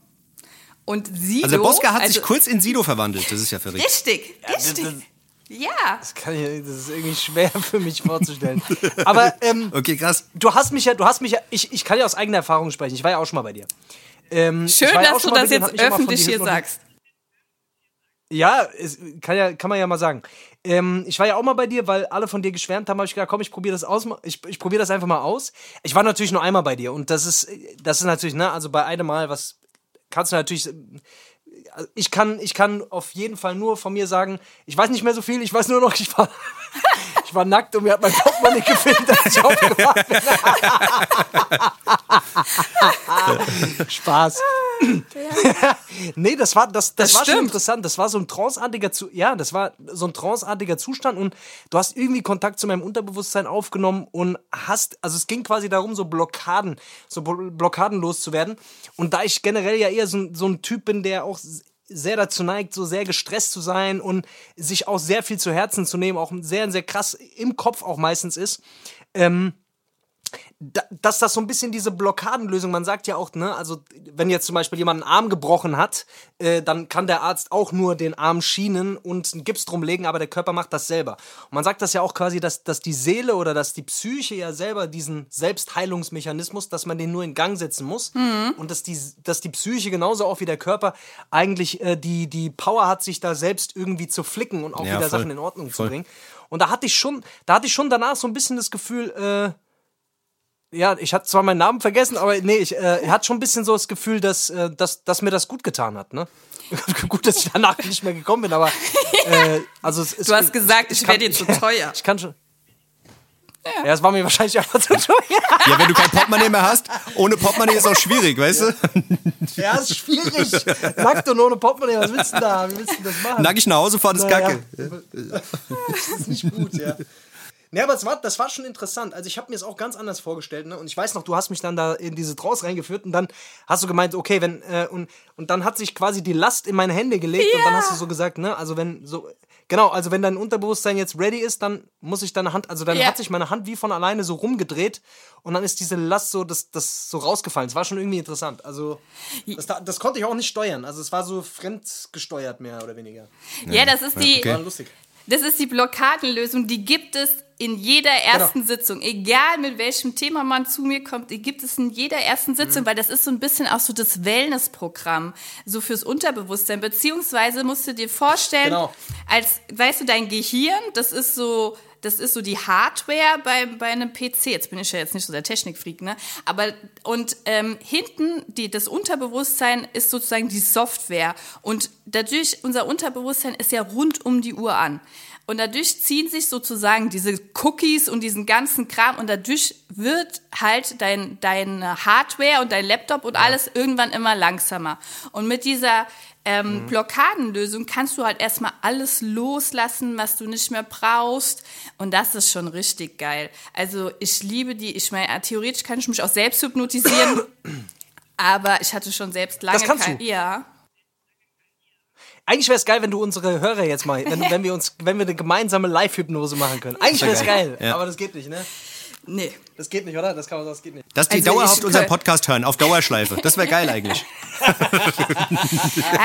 C: Und Sido.
A: Also Bosca hat
C: also,
A: sich kurz in Sido verwandelt. Das ist ja verrückt.
C: Richtig, richtig.
B: das-
C: ja.
B: Das, kann ich, das ist irgendwie schwer für mich vorzustellen. Aber ähm,
A: Okay, krass.
B: du hast mich ja, du hast mich ja, ich, ich kann ja aus eigener Erfahrung sprechen. Ich war ja auch schon mal bei dir. Ähm,
C: Schön, dass du das
B: dir hab
C: jetzt öffentlich hier sagst.
B: Ja, es kann, ja, kann man ja mal sagen. Ähm, ich war ja auch mal bei dir, weil alle von dir geschwärmt haben, habe ich gedacht, komm, ich probiere das aus. Ich, ich probiere das einfach mal aus. Ich war natürlich nur einmal bei dir und das ist, das ist natürlich, ne, also bei einem Mal, was kannst du natürlich. Ich kann, ich kann auf jeden Fall nur von mir sagen, ich weiß nicht mehr so viel, ich weiß nur noch, ich war, ich war nackt und mir hat mein Portemonnaie gefehlt, als ich aufgewacht bin. Spaß. nee, das war, das, das,
C: Das
B: war schon
C: stimmt.
B: interessant. Das war so ein tranceartiger Zu ja, das war so ein tranceartiger Zustand und du hast irgendwie Kontakt zu meinem Unterbewusstsein aufgenommen und hast, also es ging quasi darum, so Blockaden, so Blo- Blockaden loszuwerden. Und da ich generell ja eher so, so ein Typ bin, der auch sehr dazu neigt, so sehr gestresst zu sein und sich auch sehr viel zu Herzen zu nehmen, auch sehr, sehr krass im Kopf auch meistens ist, da, dass das so ein bisschen diese Blockadenlösung, man sagt ja auch, ne, also wenn jetzt zum Beispiel jemand einen Arm gebrochen hat, äh, dann kann der Arzt auch nur den Arm schienen und einen Gips drum legen, aber der Körper macht das selber. Und man sagt das ja auch quasi, dass, dass die Seele oder dass die Psyche ja selber diesen Selbstheilungsmechanismus, dass man den nur in Gang setzen muss und dass die, dass die Psyche genauso auch wie der Körper eigentlich äh, die, die Power hat, sich da selbst irgendwie zu flicken und auch
A: Ja,
B: wieder
A: voll.
B: Sachen in Ordnung
A: Voll.
B: zu bringen. Und da hatte ich schon, da hatte ich schon danach so ein bisschen das Gefühl, äh, ja, ich hatte zwar meinen Namen vergessen, aber nee, ich äh, hatte schon ein bisschen so das Gefühl, dass, äh, dass, dass mir das gut getan hat, ne? gut, dass ich danach nicht mehr gekommen bin, aber äh, also es, es,
C: Du hast gesagt, ich
B: kann-
C: wär dir zu teuer.
B: Ich kann schon. Ja, es war mir wahrscheinlich einfach zu teuer.
A: Ja, wenn du kein Portemonnaie mehr hast, ohne Portemonnaie ist auch schwierig, weißt du?
B: Ja, ist schwierig. Nackt und ohne Portemonnaie, was willst du da? Wie willst du das machen?
A: Nackig nach Hause fahren ist
B: Naja.
A: kacke.
B: Das ist nicht gut, ja. Ne, aber es war, das war schon interessant. Also ich habe mir es auch ganz anders vorgestellt, ne? Und ich weiß noch, du hast mich dann da in diese Trance reingeführt und dann hast du gemeint, okay, wenn äh, und und dann hat sich quasi die Last in meine Hände gelegt und dann hast du so gesagt, ne? Also wenn so genau, also wenn dein Unterbewusstsein jetzt ready ist, dann muss ich deine Hand, also dann
C: Ja.
B: hat sich meine Hand wie von alleine so rumgedreht und dann ist diese Last so das das so rausgefallen. Es war schon irgendwie interessant. Also das, das konnte ich auch nicht steuern. Also es war so fremdgesteuert mehr oder weniger.
C: Ja, das ist die,
A: okay.
B: War lustig.
C: das ist die Blockadenlösung. Die gibt es in jeder ersten
B: Genau.
C: Sitzung. Egal mit welchem Thema man zu mir kommt, gibt es in jeder ersten Sitzung,
B: Mhm.
C: weil das ist so ein bisschen auch so das Wellnessprogramm, so fürs Unterbewusstsein. Beziehungsweise musst du dir vorstellen,
B: Genau.
C: als, weißt du, dein Gehirn, das ist so, das ist so die Hardware bei, bei einem PC. Jetzt bin ich ja jetzt nicht so der Technikfreak, ne? Aber und ähm, hinten die, das Unterbewusstsein ist sozusagen die Software und dadurch unser Unterbewusstsein ist ja rund um die Uhr an. Und dadurch ziehen sich sozusagen diese Cookies und diesen ganzen Kram und dadurch wird halt dein, deine Hardware und dein Laptop und alles irgendwann immer langsamer. Und mit dieser ähm, Blockadenlösung kannst du halt erstmal alles loslassen, was du nicht mehr brauchst. Und das ist schon richtig geil. Also ich liebe die, ich meine, theoretisch kann ich mich auch selbst hypnotisieren. aber ich hatte schon selbst lange
B: Das kannst
C: kein,
B: du?
C: Ja.
B: Eigentlich wäre es geil, wenn du unsere Hörer jetzt mal, wenn, wenn wir uns, wenn wir eine gemeinsame Live-Hypnose machen können. Eigentlich wäre es geil,
A: Ja.
B: aber das geht nicht, ne?
C: Nee.
B: Das geht nicht, oder? Das kann man, das geht nicht.
A: Dass die
C: Also
A: dauerhaft unseren Podcast hören, auf Dauerschleife. Das wäre geil eigentlich.
C: Ja,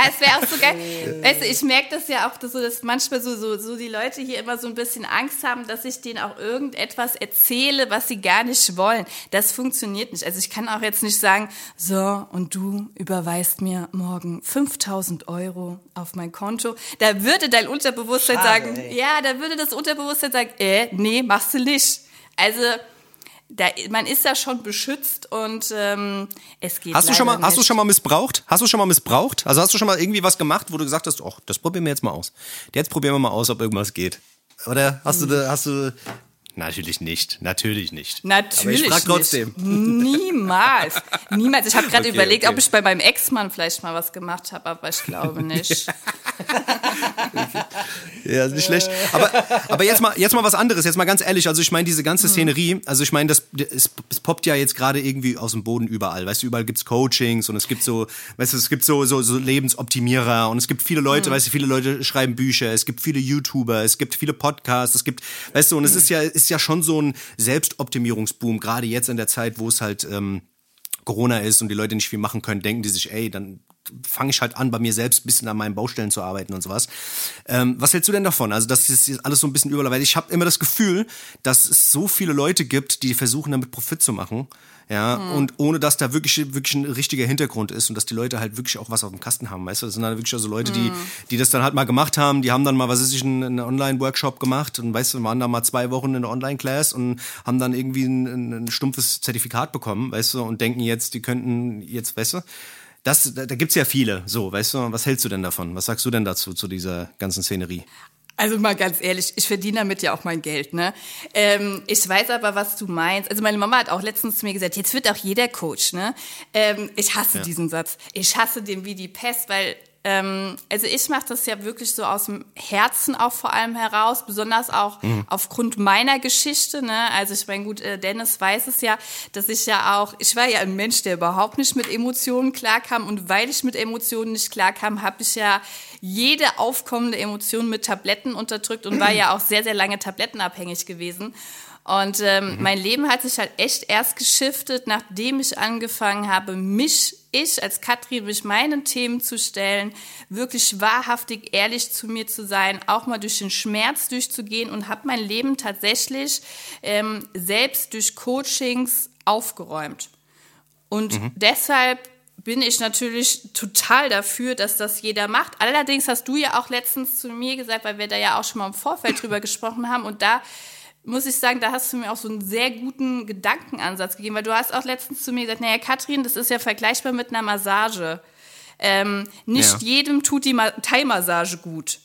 C: es wäre auch so geil. Weißt du, ich merke das ja auch dass so, dass manchmal so, so, so die Leute hier immer so ein bisschen Angst haben, dass ich denen auch irgendetwas erzähle, was sie gar nicht wollen. Das funktioniert nicht. Also ich kann auch jetzt nicht sagen, so, und du überweist mir morgen 5000 Euro auf mein Konto. Da würde dein Unterbewusstsein
B: Schade,
C: sagen,
B: ey.
C: ja, da würde das Unterbewusstsein sagen, äh, nee, machst du nicht. Also, da, man ist da schon beschützt und ähm, es geht
A: Hast du schon mal,
C: leider
A: hast du
C: nicht.
A: schon mal missbraucht? Hast du schon mal missbraucht? Also hast du schon mal irgendwie was gemacht, wo du gesagt hast, ach, das probieren wir jetzt mal aus. Jetzt probieren wir mal aus, ob irgendwas geht. Oder hast du, hast du, natürlich nicht, natürlich nicht.
C: Natürlich.
A: Aber ich frag trotzdem.
C: Nicht. Niemals. Niemals. Ich habe gerade
A: Okay,
C: überlegt,
A: okay.
C: ob ich bei meinem Ex-Mann vielleicht mal was gemacht habe, aber ich glaube nicht.
A: Ja, nicht schlecht. Aber, aber jetzt mal, jetzt mal was anderes, jetzt mal ganz ehrlich. Also ich meine, diese ganze Szenerie, also ich meine, das, es, es poppt ja jetzt gerade irgendwie aus dem Boden überall. Weißt du, überall gibt's Coachings und es gibt so, weißt du, es gibt so, so, so Lebensoptimierer und es gibt viele Leute, weißt du, viele Leute schreiben Bücher, es gibt viele YouTuber, es gibt viele Podcasts, es gibt, weißt du, und es ist ja, ist ja schon so ein Selbstoptimierungsboom, gerade jetzt in der Zeit, wo es halt, ähm, Corona ist und die Leute nicht viel machen können, denken die sich, ey, dann fange ich halt an, bei mir selbst ein bisschen an meinen Baustellen zu arbeiten und sowas. Ähm, was hältst du denn davon? Also, das ist alles so ein bisschen überall, weil ich habe immer das Gefühl, dass es so viele Leute gibt, die versuchen, damit Profit zu machen. Ja,
C: Hm.
A: und ohne dass da wirklich, wirklich ein richtiger Hintergrund ist und dass die Leute halt wirklich auch was auf dem Kasten haben, weißt du? Das sind halt wirklich also Leute,
C: Hm.
A: die, die das dann halt mal gemacht haben, die haben dann mal, was weiß ich, einen, Online-Workshop gemacht und weißt du, waren da mal zwei Wochen in der Online-Class und haben dann irgendwie ein, ein, ein stumpfes Zertifikat bekommen, weißt du, und denken jetzt, die könnten jetzt, weißt du? Das, da, da gibt's ja viele, so, weißt du, was hältst du denn davon? Was sagst du denn dazu, zu dieser ganzen Szenerie?
C: Also mal ganz ehrlich, ich verdiene damit ja auch mein Geld, ne? Ähm, ich weiß aber, was du meinst. Also meine Mama hat auch letztens zu mir gesagt, jetzt wird auch jeder Coach, ne? Ähm, ich hasse diesen Satz. Ich hasse den wie die Pest, weil ähm, also ich mache das ja wirklich so aus dem Herzen auch vor allem heraus, besonders auch aufgrund meiner Geschichte. Ne? Also ich meine, gut, äh, Dennis weiß es ja, dass ich ja auch, ich war ja ein Mensch, der überhaupt nicht mit Emotionen klarkam und weil ich mit Emotionen nicht klarkam, habe ich ja jede aufkommende Emotion mit Tabletten unterdrückt und war ja auch sehr, sehr lange tablettenabhängig gewesen. Und ähm, mein Leben hat sich halt echt erst geschiftet, nachdem ich angefangen habe, mich, ich als Katrin, mich meinen Themen zu stellen, wirklich wahrhaftig ehrlich zu mir zu sein, auch mal durch den Schmerz durchzugehen und habe mein Leben tatsächlich ähm, selbst durch Coachings aufgeräumt. Und deshalb bin ich natürlich total dafür, dass das jeder macht. Allerdings hast du ja auch letztens zu mir gesagt, weil wir da ja auch schon mal im Vorfeld drüber gesprochen haben und da muss ich sagen, da hast du mir auch so einen sehr guten Gedankenansatz gegeben, weil du hast auch letztens zu mir gesagt, naja, Katrin, das ist ja vergleichbar mit einer Massage. Ähm, nicht
A: Ja.
C: jedem tut die Ma Thai-Massage gut.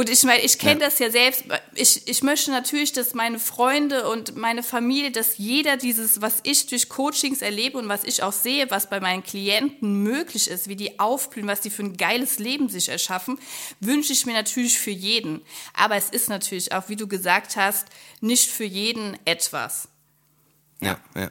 C: Und ich meine, ich kenne
A: Ja.
C: das ja selbst. Ich, ich möchte natürlich, dass meine Freunde und meine Familie, dass jeder dieses, was ich durch Coachings erlebe und was ich auch sehe, was bei meinen Klienten möglich ist, wie die aufblühen, was die für ein geiles Leben sich erschaffen, wünsche ich mir natürlich für jeden. Aber es ist natürlich auch, wie du gesagt hast, nicht für jeden etwas.
A: Ja, ja.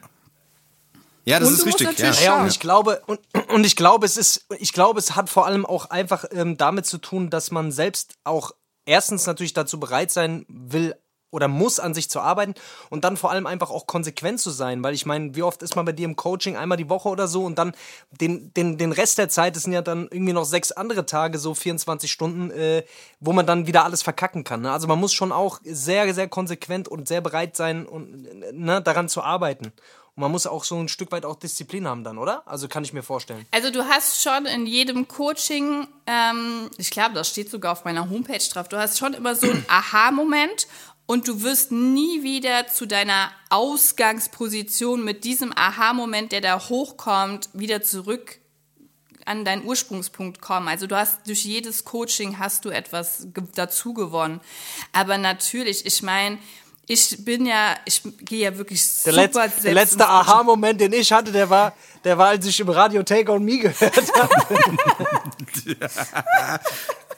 A: Ja, das
C: Und
A: ist richtig. Ja.
B: Ja, und ich glaube, und, und ich glaube, es ist, ich glaube, es hat vor allem auch einfach ähm, damit zu tun, dass man selbst auch erstens natürlich dazu bereit sein will oder muss, an sich zu arbeiten und dann vor allem einfach auch konsequent zu sein, weil ich meine, wie oft ist man bei dir im Coaching einmal die Woche oder so und dann den, den, den Rest der Zeit, das sind ja dann irgendwie noch sechs andere Tage, so 24 Stunden, äh, wo man dann wieder alles verkacken kann. Ne? Also man muss schon auch sehr, sehr konsequent und sehr bereit sein, und, ne, daran zu arbeiten. Und man muss auch so ein Stück weit auch Disziplin haben dann, oder? Also kann ich mir vorstellen.
C: Also du hast schon in jedem Coaching, ähm, ich glaube, das steht sogar auf meiner Homepage drauf, du hast schon immer so einen Aha-Moment und du wirst nie wieder zu deiner Ausgangsposition mit diesem Aha-Moment, der da hochkommt, wieder zurück an deinen Ursprungspunkt kommen. Also du hast durch jedes Coaching hast du etwas dazu gewonnen. Aber natürlich, ich meine, ich bin ja, ich gehe ja wirklich
B: Der,
C: super
B: letz, der
C: selbst
B: letzte
C: ins Coaching.
B: Aha-Moment, den ich hatte, der war, der war, als ich im Radio Take On Me gehört habe.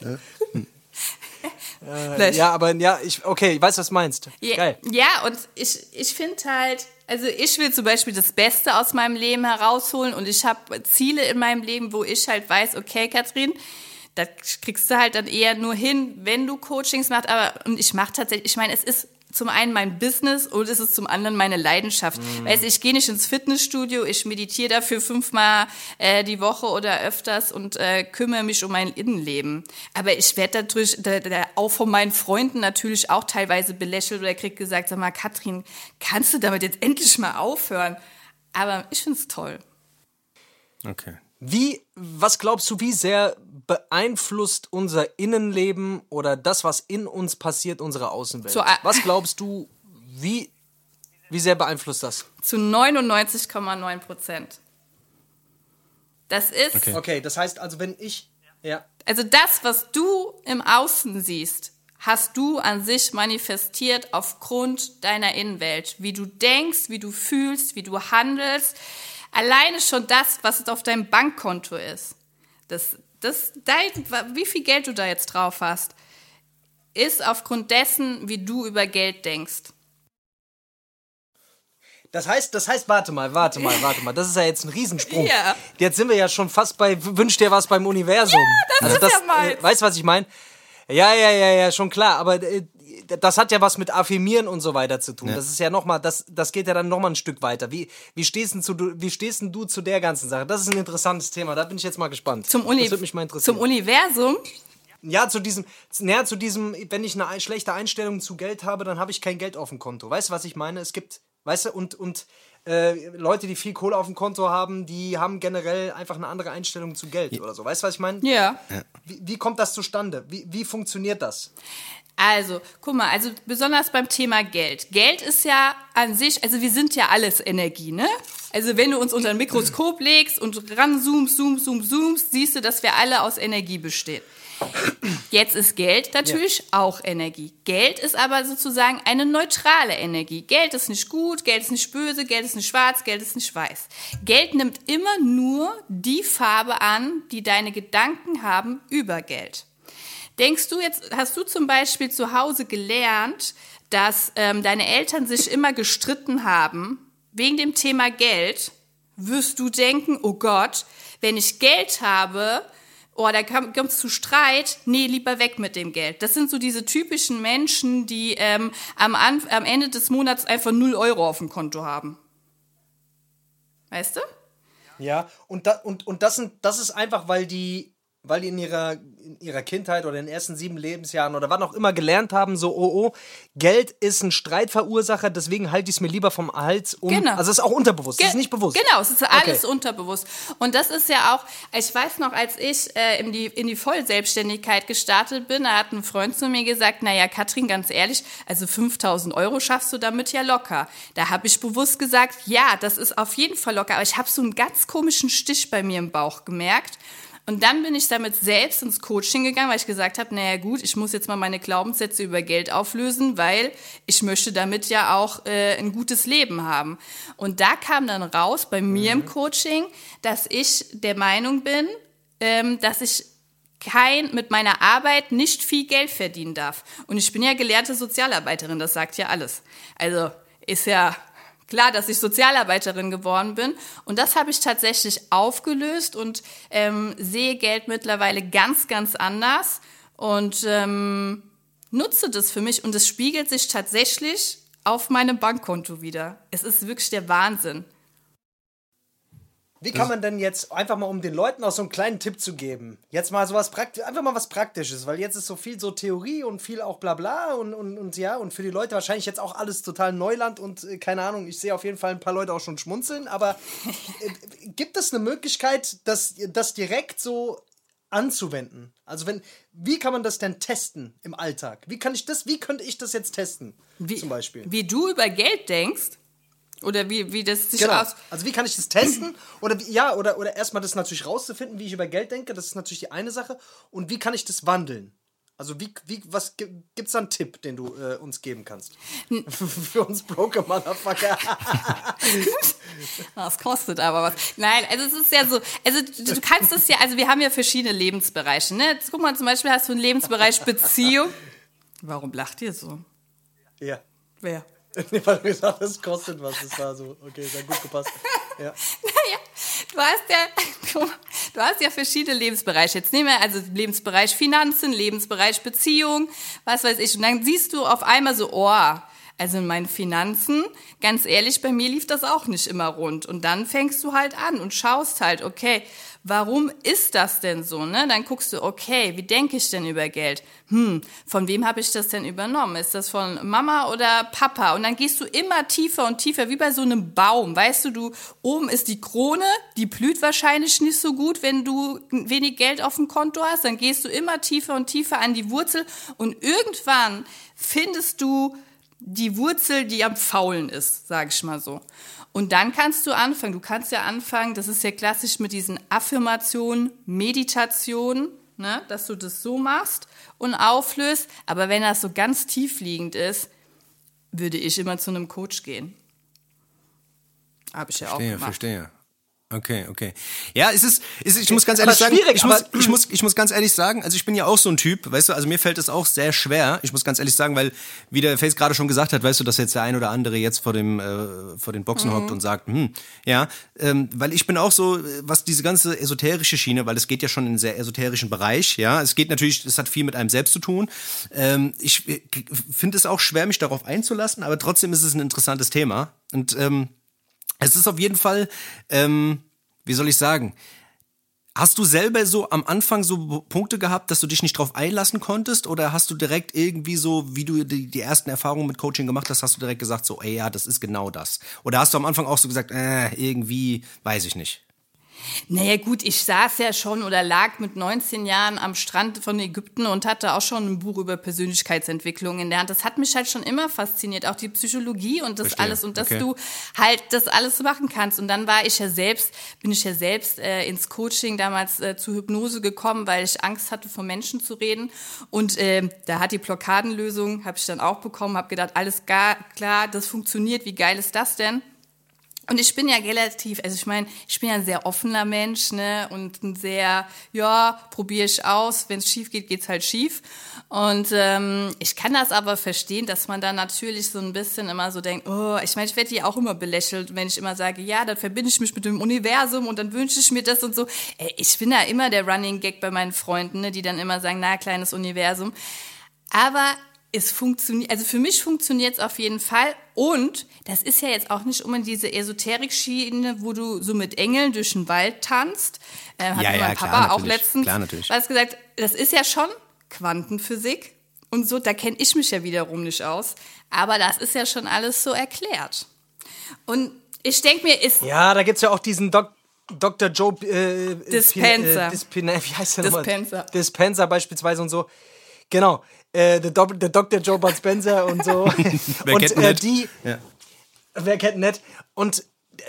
C: Vielleicht.
B: ja, aber ja, ich, okay, ich weiß, was du meinst.
C: Ja,
B: Geil.
C: ja und ich, ich finde halt, also ich will zum Beispiel das Beste aus meinem Leben herausholen und ich habe Ziele in meinem Leben, wo ich halt weiß, okay, Katrin, das kriegst du halt dann eher nur hin, wenn du Coachings machst. Aber und ich mache tatsächlich, ich meine, es ist zum einen mein Business und es ist zum anderen meine Leidenschaft. Weißt, du, ich gehe nicht ins Fitnessstudio, ich meditiere dafür fünfmal äh, die Woche oder öfters und äh, kümmere mich um mein Innenleben. Aber ich werde dadurch da, da, auch von meinen Freunden natürlich auch teilweise belächelt oder krieg gesagt, sag mal, Katrin, kannst du damit jetzt endlich mal aufhören? Aber ich find's toll.
A: Okay.
B: Wie, was glaubst du, wie sehr beeinflusst unser Innenleben oder das, was in uns passiert, unsere Außenwelt?
C: Äh,
B: was glaubst du, wie, wie sehr beeinflusst das?
C: Zu 99,9 Prozent. Das ist,
A: Okay.
B: Okay, das heißt also, wenn ich, ja,
C: also das, was du im Außen siehst, hast du an sich manifestiert aufgrund deiner Innenwelt. Wie du denkst, wie du fühlst, wie du handelst. Alleine schon das, was auf deinem Bankkonto ist. Das, das, dein, wie viel Geld du da jetzt drauf hast, ist aufgrund dessen, wie du über Geld denkst.
B: Das heißt, das heißt, warte mal, warte mal, warte mal. Das ist ja jetzt ein Riesensprung.
C: Ja.
B: Jetzt sind wir ja schon fast bei Wünsch dir was beim Universum. Ja,
C: das ist ja meins.
B: Äh, weißt du, was ich meine? Ja, ja, ja, ja, schon klar. Aber äh, das hat ja was mit Affirmieren und so weiter zu tun.
A: Ja.
B: Das ist ja nochmal, das, das geht ja dann nochmal ein Stück weiter. Wie, wie, stehst denn zu, wie stehst denn du zu der ganzen Sache? Das ist ein interessantes Thema, da bin ich jetzt mal gespannt.
C: Zum, Uni
B: das würde mich mal
C: zum Universum.
B: Ja, zu diesem, naja, zu diesem, wenn ich eine ein- schlechte Einstellung zu Geld habe, dann habe ich kein Geld auf dem Konto. Weißt du, was ich meine? Es gibt, weißt du, und, und äh, Leute, die viel Kohle auf dem Konto haben, die haben generell einfach eine andere Einstellung zu Geld oder so. Weißt du, was ich meine?
C: Ja.
B: Wie, wie kommt das zustande? Wie, wie funktioniert das?
C: Also, guck mal, also besonders beim Thema Geld. Geld ist ja an sich, also wir sind ja alles Energie, ne? Also wenn du uns unter ein Mikroskop legst und ranzoomst, zoomst, zoomst, zoomst, siehst du, dass wir alle aus Energie bestehen. Jetzt ist Geld natürlich auch Energie. Geld ist aber sozusagen eine neutrale Energie. Geld ist nicht gut, Geld ist nicht böse, Geld ist nicht schwarz, Geld ist nicht weiß. Geld nimmt immer nur die Farbe an, die deine Gedanken haben über Geld. Denkst du jetzt, hast du zum Beispiel zu Hause gelernt, dass ähm, deine Eltern sich immer gestritten haben wegen dem Thema Geld? Wirst du denken, oh Gott, wenn ich Geld habe, oh, da kommt es zu Streit, nee, lieber weg mit dem Geld. Das sind so diese typischen Menschen, die ähm, am, An am Ende des Monats einfach 0 Euro auf dem Konto haben. Weißt du?
B: Ja, und, da, und, und das, sind, das ist einfach, weil die, weil die in ihrer, in ihrer Kindheit oder in den ersten sieben Lebensjahren oder wann auch immer gelernt haben, so, oh, oh, Geld ist ein Streitverursacher, deswegen halte ich es mir lieber vom Hals um.
C: Genau.
B: Also es ist auch unterbewusst, das ist
C: Ge-
B: nicht bewusst.
C: Genau, es ist alles
B: Okay.
C: unterbewusst. Und das ist ja auch, ich weiß noch, als ich äh, in, die, in die Vollselbstständigkeit gestartet bin, da hat ein Freund zu mir gesagt, naja, Katrin, ganz ehrlich, also 5000 Euro schaffst du damit ja locker. Da habe ich bewusst gesagt, ja, das ist auf jeden Fall locker. Aber ich habe so einen ganz komischen Stich bei mir im Bauch gemerkt. Und dann bin ich damit selbst ins Coaching gegangen, weil ich gesagt habe, naja gut, ich muss jetzt mal meine Glaubenssätze über Geld auflösen, weil ich möchte damit ja auch äh, ein gutes Leben haben. Und da kam dann raus bei mir im Coaching, dass ich der Meinung bin, ähm, dass ich kein, mit meiner Arbeit nicht viel Geld verdienen darf. Und ich bin ja gelernte Sozialarbeiterin, das sagt ja alles. Also ist ja klar, dass ich Sozialarbeiterin geworden bin. Und das habe ich tatsächlich aufgelöst und ähm, sehe Geld mittlerweile ganz, ganz anders und ähm, nutze das für mich. Und es spiegelt sich tatsächlich auf meinem Bankkonto wieder. Es ist wirklich der Wahnsinn.
B: Wie kann man denn jetzt einfach mal, um den Leuten auch so einen kleinen Tipp zu geben, jetzt mal sowas praktisch, einfach mal was Praktisches, weil jetzt ist so viel so Theorie und viel auch Blabla und, und, und ja, und für die Leute wahrscheinlich jetzt auch alles total Neuland und äh, keine Ahnung, ich sehe auf jeden Fall ein paar Leute auch schon schmunzeln, aber äh, gibt es eine Möglichkeit, das, das direkt so anzuwenden? Also wenn, wie kann man das denn testen im Alltag? Wie kann ich das, wie könnte ich das jetzt testen?
C: Wie,
B: zum Beispiel.
C: Wie du über Geld denkst oder wie, wie das sich
B: Genau.
C: aus...
B: Also wie kann ich das testen? Oder wie, ja, oder, oder erstmal das natürlich rauszufinden, wie ich über Geld denke, das ist natürlich die eine Sache. Und wie kann ich das wandeln? Also wie, wie was gibt es da einen Tipp, den du äh, uns geben kannst? Für uns Broker Motherfucker.
C: Das kostet aber was. Nein, also es ist ja so, also du, du kannst es ja, also wir haben ja verschiedene Lebensbereiche, ne? Jetzt guck mal, zum Beispiel hast du einen Lebensbereich Beziehung. Warum lacht ihr so?
B: ja.
C: Wer?
B: Nee, weil du gesagt das kostet was. Das war so, okay, sehr gut gepasst. Ja.
C: Naja, du hast ja, du hast ja verschiedene Lebensbereiche. Jetzt nehmen wir also Lebensbereich Finanzen, Lebensbereich Beziehung, was weiß ich. Und dann siehst du auf einmal so, oh, also in meinen Finanzen, ganz ehrlich, bei mir lief das auch nicht immer rund. Und dann fängst du halt an und schaust halt, okay, warum ist das denn so? Ne? Dann guckst du, okay, wie denke ich denn über Geld? Hm, von wem habe ich das denn übernommen? Ist das von Mama oder Papa? Und dann gehst du immer tiefer und tiefer, wie bei so einem Baum. Weißt du, du, oben ist die Krone, die blüht wahrscheinlich nicht so gut, wenn du wenig Geld auf dem Konto hast. Dann gehst du immer tiefer und tiefer an die Wurzel und irgendwann findest du die Wurzel, die am faulen ist, sage ich mal so. Und dann kannst du anfangen. Du kannst ja anfangen, das ist ja klassisch mit diesen Affirmationen, Meditation, ne, dass du das so machst und auflöst. Aber wenn das so ganz tiefliegend ist, würde ich immer zu einem Coach gehen. Habe ich ja auch
A: Verstehe,
C: gemacht.
A: verstehe. Okay, okay. Ja, es ist, es ist ich muss ganz ehrlich sagen,
B: schwierig,
A: ich muss, ich muss, ich muss ganz ehrlich sagen, also ich bin ja auch so ein Typ, weißt du, also mir fällt es auch sehr schwer. Ich muss ganz ehrlich sagen, weil, wie der Face gerade schon gesagt hat, weißt du, dass jetzt der ein oder andere jetzt vor dem, äh, vor den Boxen hockt und sagt, hm, ja, ähm, weil ich bin auch so, was diese ganze esoterische Schiene, weil es geht ja schon in einen sehr esoterischen Bereich, ja, es geht natürlich, es hat viel mit einem selbst zu tun. Ähm, ich äh, finde es auch schwer, mich darauf einzulassen, aber trotzdem ist es ein interessantes Thema und ähm, es ist auf jeden Fall, ähm, wie soll ich sagen, Hast du selber so am Anfang so Punkte gehabt, dass du dich nicht drauf einlassen konntest? Oder hast du direkt irgendwie so, wie du die, die ersten Erfahrungen mit Coaching gemacht hast, hast du direkt gesagt, so, ey, ja, das ist genau das? Oder hast du am Anfang auch so gesagt, äh, irgendwie, weiß ich nicht?
C: Naja gut, ich saß ja schon oder lag mit 19 Jahren am Strand von Ägypten und hatte auch schon ein Buch über Persönlichkeitsentwicklung in der Hand. Das hat mich halt schon immer fasziniert, auch die Psychologie und das
A: Verstehe.
C: alles und dass
A: Okay.
C: du halt das alles machen kannst. Und dann war ich ja selbst, bin ich ja selbst äh, ins Coaching damals äh, zu Hypnose gekommen, weil ich Angst hatte, vor Menschen zu reden. Und ähm, da hat die Blockadenlösung, habe ich dann auch bekommen, habe gedacht, alles gar, klar, das funktioniert, wie geil ist das denn? Und ich bin ja relativ, also ich meine, ich bin ja ein sehr offener Mensch, ne, und ein sehr, ja, probiere ich aus, wenn es schief geht, geht's halt schief. Und ähm, ich kann das aber verstehen, dass man da natürlich so ein bisschen immer so denkt, oh, ich meine, ich werde ja auch immer belächelt, wenn ich immer sage, ja, dann verbinde ich mich mit dem Universum und dann wünsche ich mir das und so. Ey, ich bin ja immer der Running Gag bei meinen Freunden, ne, die dann immer sagen, na, kleines Universum. Aber es funktioniert, also für mich funktioniert es auf jeden Fall. Und das ist ja jetzt auch nicht immer diese Esoterik-Schiene, wo du so mit Engeln durch den Wald tanzt. Äh, hat
A: Ja,
C: mir
A: ja,
C: mein
A: klar,
C: Papa auch
A: natürlich.
C: letztens
A: Klar, natürlich.
C: was gesagt, das ist ja schon Quantenphysik. Und so, da kenne ich mich ja wiederum nicht aus. Aber das ist ja schon alles so erklärt. Und ich denke mir, ist
B: Ja, da gibt's ja auch diesen Doc, Dr. Joe äh,
C: Dispenser.
B: Äh, Dispina, wie heißt der nochmal?
C: Dispenser.
B: Dispenser beispielsweise und so. Genau. Äh, der, Doc- der Dr. Joe Bud Spencer und so.
A: Wer
B: und
A: kennt
B: äh, die,
A: Ja.
B: Wer kennt nicht? Und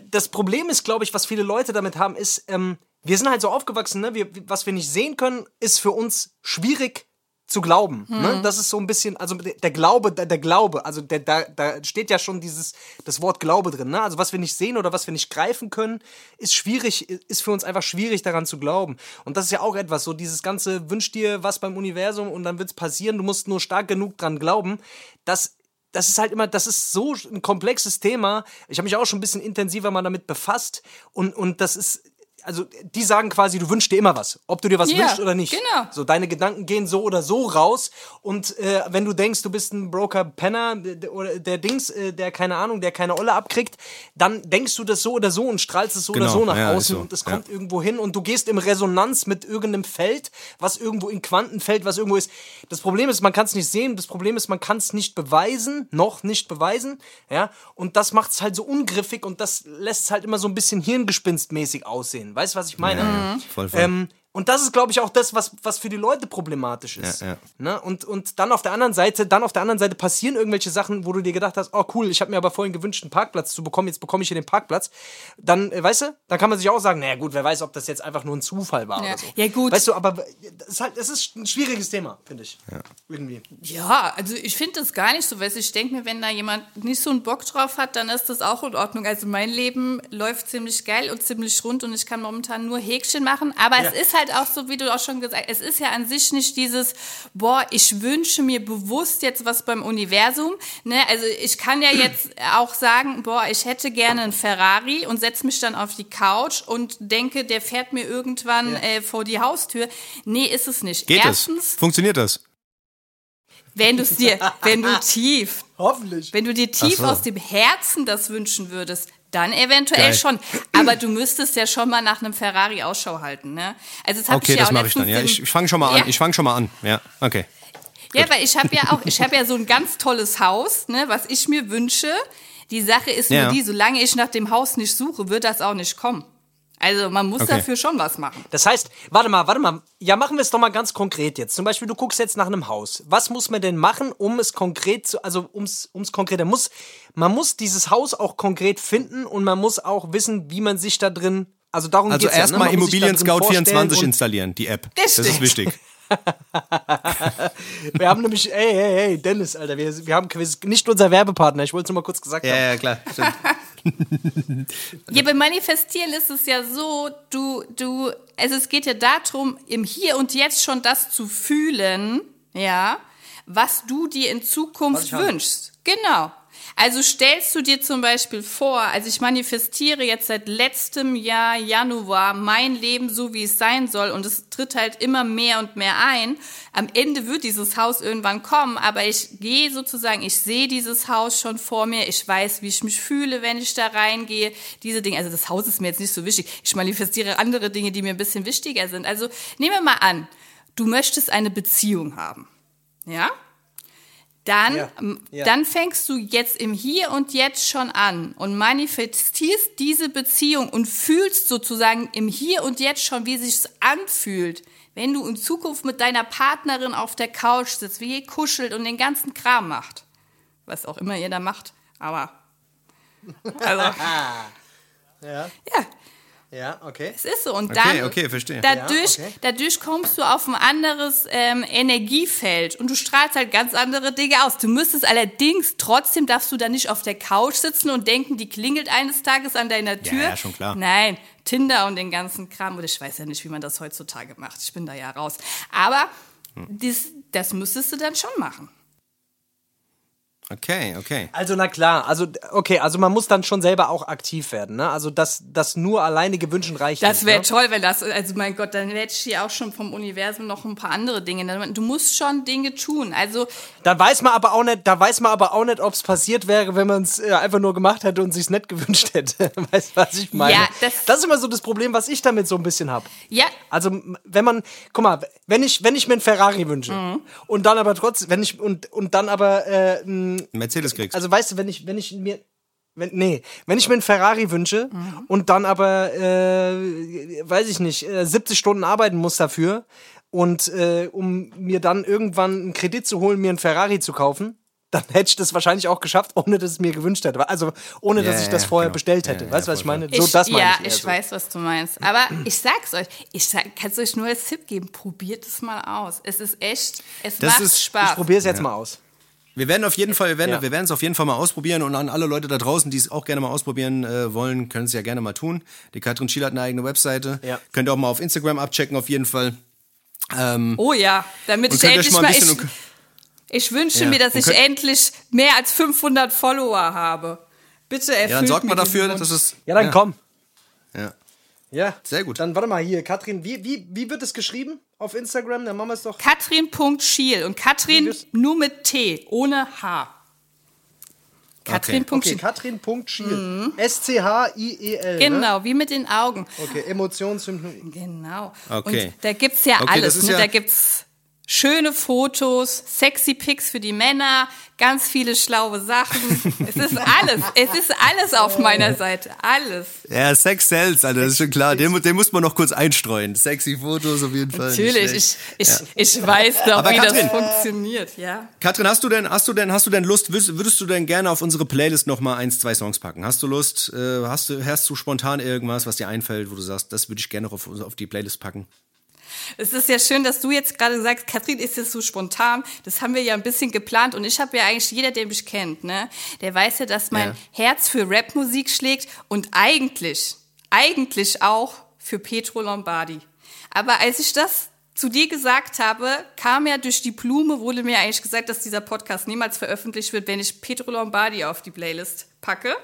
B: das Problem ist, glaube ich, was viele Leute damit haben, ist, ähm, wir sind halt so aufgewachsen, ne? wir, was wir nicht sehen können, ist für uns schwierig zu glauben. Ne? Das ist so ein bisschen, also der der Glaube, der, der Glaube, also der, da, da steht ja schon dieses, das Wort Glaube drin. Ne? Also was wir nicht sehen oder was wir nicht greifen können, ist schwierig, ist für uns einfach schwierig daran zu glauben. Und das ist ja auch etwas, so dieses ganze, wünsch dir was beim Universum und dann wird's passieren, du musst nur stark genug dran glauben. Das das ist halt immer, das ist so ein komplexes Thema. Ich habe mich auch schon ein bisschen intensiver mal damit befasst und, und das ist, also die sagen quasi, du wünschst dir immer was, ob du dir was
C: Ja,
B: wünschst oder nicht.
C: genau.
B: So, deine Gedanken gehen so oder so raus und äh, wenn du denkst, du bist ein Broker Penner der, oder der Dings, äh, der keine Ahnung, der keine Olle abkriegt, dann denkst du das so oder so und strahlst es so
A: Genau,
B: oder so nach
A: ja,
B: außen
A: so,
B: und es
A: ja.
B: kommt irgendwo hin und du gehst im Resonanz mit irgendeinem Feld, was irgendwo in Quantenfeld, was irgendwo ist. Das Problem ist, man kann es nicht sehen. Das Problem ist, man kann es nicht beweisen, noch nicht beweisen. Ja, und das macht es halt so ungriffig und das lässt es halt immer so ein bisschen hirngespinstmäßig aussehen. Weißt du, was ich meine?
A: Ja, voll, voll.
B: Ähm, und das ist, glaube ich, auch das, was, was für die Leute problematisch ist.
A: Ja, ja.
B: Ne? Und, und dann auf der anderen Seite, dann auf der anderen Seite passieren irgendwelche Sachen, wo du dir gedacht hast, oh cool, ich habe mir aber vorhin gewünscht, einen Parkplatz zu bekommen, jetzt bekomme ich hier den Parkplatz. Dann, äh, weißt du, dann kann man sich auch sagen, naja gut, wer weiß, ob das jetzt einfach nur ein Zufall war
C: Ja.
B: oder so.
C: Ja, gut.
B: Weißt du, aber das ist halt, das ist ein schwieriges Thema, finde ich. Irgendwie.
C: Ja, also ich finde das gar nicht so, weil ich denke mir, wenn da jemand nicht so einen Bock drauf hat, dann ist das auch in Ordnung. Also mein Leben läuft ziemlich geil und ziemlich rund und ich kann momentan nur Häkchen machen. Aber
B: Ja.
C: es ist halt auch so, wie du auch schon gesagt hast, es ist ja an sich nicht dieses, boah, ich wünsche mir bewusst jetzt was beim Universum. Ne? Also ich kann ja jetzt auch sagen, boah, ich hätte gerne einen Ferrari und setze mich dann auf die Couch und denke, der fährt mir irgendwann äh, vor die Haustür. Nee, ist es nicht.
A: Geht
C: Erstens,
A: das? Funktioniert das?
C: wenn du es dir, wenn du tief,
B: Hoffentlich.
C: wenn du dir tief
A: so.
C: aus dem Herzen das wünschen würdest, dann eventuell
A: Geil.
C: schon. Aber du müsstest ja schon mal nach einem Ferrari Ausschau halten, ne? Also das
A: Okay,
C: ich ja
A: das mache ich dann. Ja, ich, ich fange schon mal an.
C: Ja.
A: Ich fange schon mal an. Ja, okay.
C: Ja, weil ich habe ja auch, ich habe ja so ein ganz tolles Haus, ne, was ich mir wünsche. Die Sache ist
A: Ja.
C: nur die, solange ich nach dem Haus nicht suche, wird das auch nicht kommen. Also man muss
A: Okay.
C: dafür schon was machen.
B: Das heißt, warte mal, warte mal. Ja, machen wir es doch mal ganz konkret jetzt. Zum Beispiel, du guckst jetzt nach einem Haus. Was muss man denn machen, um es konkret zu, also ums, ums konkreter muss, man muss dieses Haus auch konkret finden und man muss auch wissen, wie man sich da drin, also darum
A: Also
B: geht's ja, ne?
A: erstmal
B: sich da
A: Immobilien Scout
B: vorstellen
A: 24
B: und-
A: installieren, die App.
C: Das
A: Das ist wichtig.
B: Wir haben nämlich, ey, hey, hey, Dennis, Alter, wir, wir haben Quiz, nicht unser Werbepartner, ich wollte es nur mal kurz gesagt haben.
A: ja, klar. Stimmt.
C: ja, beim Manifestieren ist es ja so, du, du, also es geht ja darum, im Hier und Jetzt schon das zu fühlen, ja, was du dir in Zukunft wünschst. Genau. Also stellst du dir zum Beispiel vor, also ich manifestiere jetzt seit letztem Jahr Januar mein Leben so, wie es sein soll und es tritt halt immer mehr und mehr ein. Am Ende wird dieses Haus irgendwann kommen, aber ich gehe sozusagen, ich sehe dieses Haus schon vor mir, ich weiß, wie ich mich fühle, wenn ich da reingehe, diese Dinge. Also das Haus ist mir jetzt nicht so wichtig. Ich manifestiere andere Dinge, die mir ein bisschen wichtiger sind. Also nehmen wir mal an, du möchtest eine Beziehung haben. Ja? Dann,
B: Ja, ja.
C: dann fängst du jetzt im Hier und Jetzt schon an und manifestierst diese Beziehung und fühlst sozusagen im Hier und Jetzt schon, wie sich's anfühlt, wenn du in Zukunft mit deiner Partnerin auf der Couch sitzt, wie ihr kuschelt und den ganzen Kram macht. Was auch immer ihr da macht, aber. Also,
B: Ja,
C: ja,
B: ja, okay.
C: es ist so. Und
A: Okay,
C: dann,
A: okay, verstehe.
C: Dadurch,
B: Ja, okay.
C: dadurch kommst du auf ein anderes ähm, Energiefeld und du strahlst halt ganz andere Dinge aus. Du müsstest allerdings, trotzdem darfst du da nicht auf der Couch sitzen und denken, die klingelt eines Tages an deiner Tür.
A: ja, schon klar.
C: Nein, Tinder und den ganzen Kram. Oder ich weiß ja nicht, wie man das heutzutage macht. Ich bin da ja raus. Aber
A: Hm.
C: das, das müsstest du dann schon machen.
A: Okay, okay.
B: Also na klar, also okay, also man muss dann schon selber auch aktiv werden, ne? Also das, das nur alleinige Wünschen reicht
C: Das
B: nicht.
C: wäre
B: ne?
C: toll, wenn das, also mein Gott, dann hätte ich hier auch schon vom Universum noch ein paar andere Dinge. Du musst schon Dinge tun. Also
B: Da weiß man aber auch nicht, da weiß man aber auch nicht, ob es passiert wäre, wenn man es äh, einfach nur gemacht hätte und sich's nicht gewünscht hätte. weißt du, was ich meine?
C: Ja, das-
B: das ist immer so das Problem, was ich damit so ein bisschen habe.
C: ja,
B: Also wenn man, guck mal, wenn ich wenn ich mir einen Ferrari wünsche
C: Mhm.
B: und dann aber trotzdem, wenn ich und und dann aber äh, m,
A: Mercedes kriegst.
B: also weißt du, wenn ich wenn ich mir wenn, nee, wenn ich mir einen Ferrari wünsche
C: Mhm.
B: und dann aber, äh, weiß ich nicht, äh, 70 Stunden arbeiten muss dafür und äh, um mir dann irgendwann einen Kredit zu holen, mir einen Ferrari zu kaufen, dann hätte ich das wahrscheinlich auch geschafft, ohne dass ich es mir gewünscht hätte. Also ohne,
A: Ja,
B: dass ich
A: ja,
B: das
A: ja,
B: vorher
A: genau.
B: bestellt
A: Ja,
B: hätte.
A: ja,
B: weißt du, was ich meine?
C: Ich,
B: So, das meine
C: ja,
B: ich.
C: ich
B: so.
C: weiß, was du meinst. Aber ich sag's euch, ich sag, kann es euch nur als Tipp geben, probiert es mal aus. Es ist echt, es
A: Das
C: macht
A: ist-
B: Ich
C: Spaß.
B: probiere es jetzt mal aus.
A: Wir werden auf jeden Fall, wir werden,
B: Ja.
A: wir werden es auf jeden Fall mal ausprobieren und an alle Leute da draußen, die es auch gerne mal ausprobieren äh, wollen, können es ja gerne mal tun. Die Katrin Schiel hat eine eigene Webseite.
B: Ja.
A: Könnt ihr auch mal auf Instagram abchecken, auf jeden Fall. Ähm,
C: oh ja, damit ich endlich
A: mal
C: ich, ich wünsche
A: Ja,
C: mir, dass ich endlich mehr als 500 Follower habe. Bitte erfüllt
A: ja, dann sorgt mal dafür, dass es.
B: Ja, dann komm.
A: Ja.
B: Ja.
A: Sehr gut.
B: Dann warte mal hier, Katrin, wie, wie, wie wird es geschrieben auf Instagram? Dann machen wir es doch.
C: Katrin.schiel und Katrin nur mit T, ohne H. Katrin.schiel.
B: Okay, Katrin.schiel. S-C-H-I-E-L. Ne?
C: Genau, wie mit den Augen.
B: Okay, Emotionssymptom.
C: Genau.
A: Okay.
C: Und da gibt's ja
A: Okay,
C: alles. Ne?
A: ja-
C: Da gibt's schöne Fotos, sexy Pics für die Männer, ganz viele schlaue Sachen. es ist alles. Es ist alles auf meiner Seite. Alles.
A: Ja, Sex sells, Alter, das ist schon klar. Den, den muss man noch kurz einstreuen. Sexy Fotos auf jeden Fall.
C: Natürlich. Ich, ich, ich weiß doch,
A: Aber
C: wie
A: Katrin-
C: das funktioniert. Ja.
A: Katrin, hast du denn, hast du denn, hast du denn Lust, würdest, würdest du denn gerne auf unsere Playlist noch mal eins, zwei Songs packen? Hast du Lust, äh, hast du, hast du spontan irgendwas, was dir einfällt, wo du sagst, das würde ich gerne noch auf, auf die Playlist packen?
C: Es ist ja schön, dass du jetzt gerade sagst, Katrin ist jetzt so spontan. Das haben wir ja ein bisschen geplant und ich habe ja eigentlich jeder, der mich kennt, ne, der weiß ja, dass mein
A: Ja.
C: Herz für Rapmusik schlägt und eigentlich, eigentlich auch für Petro Lombardi. Aber als ich das zu dir gesagt habe, kam ja durch die Blume, wurde mir eigentlich gesagt, dass dieser Podcast niemals veröffentlicht wird, wenn ich Petro Lombardi auf die Playlist packe.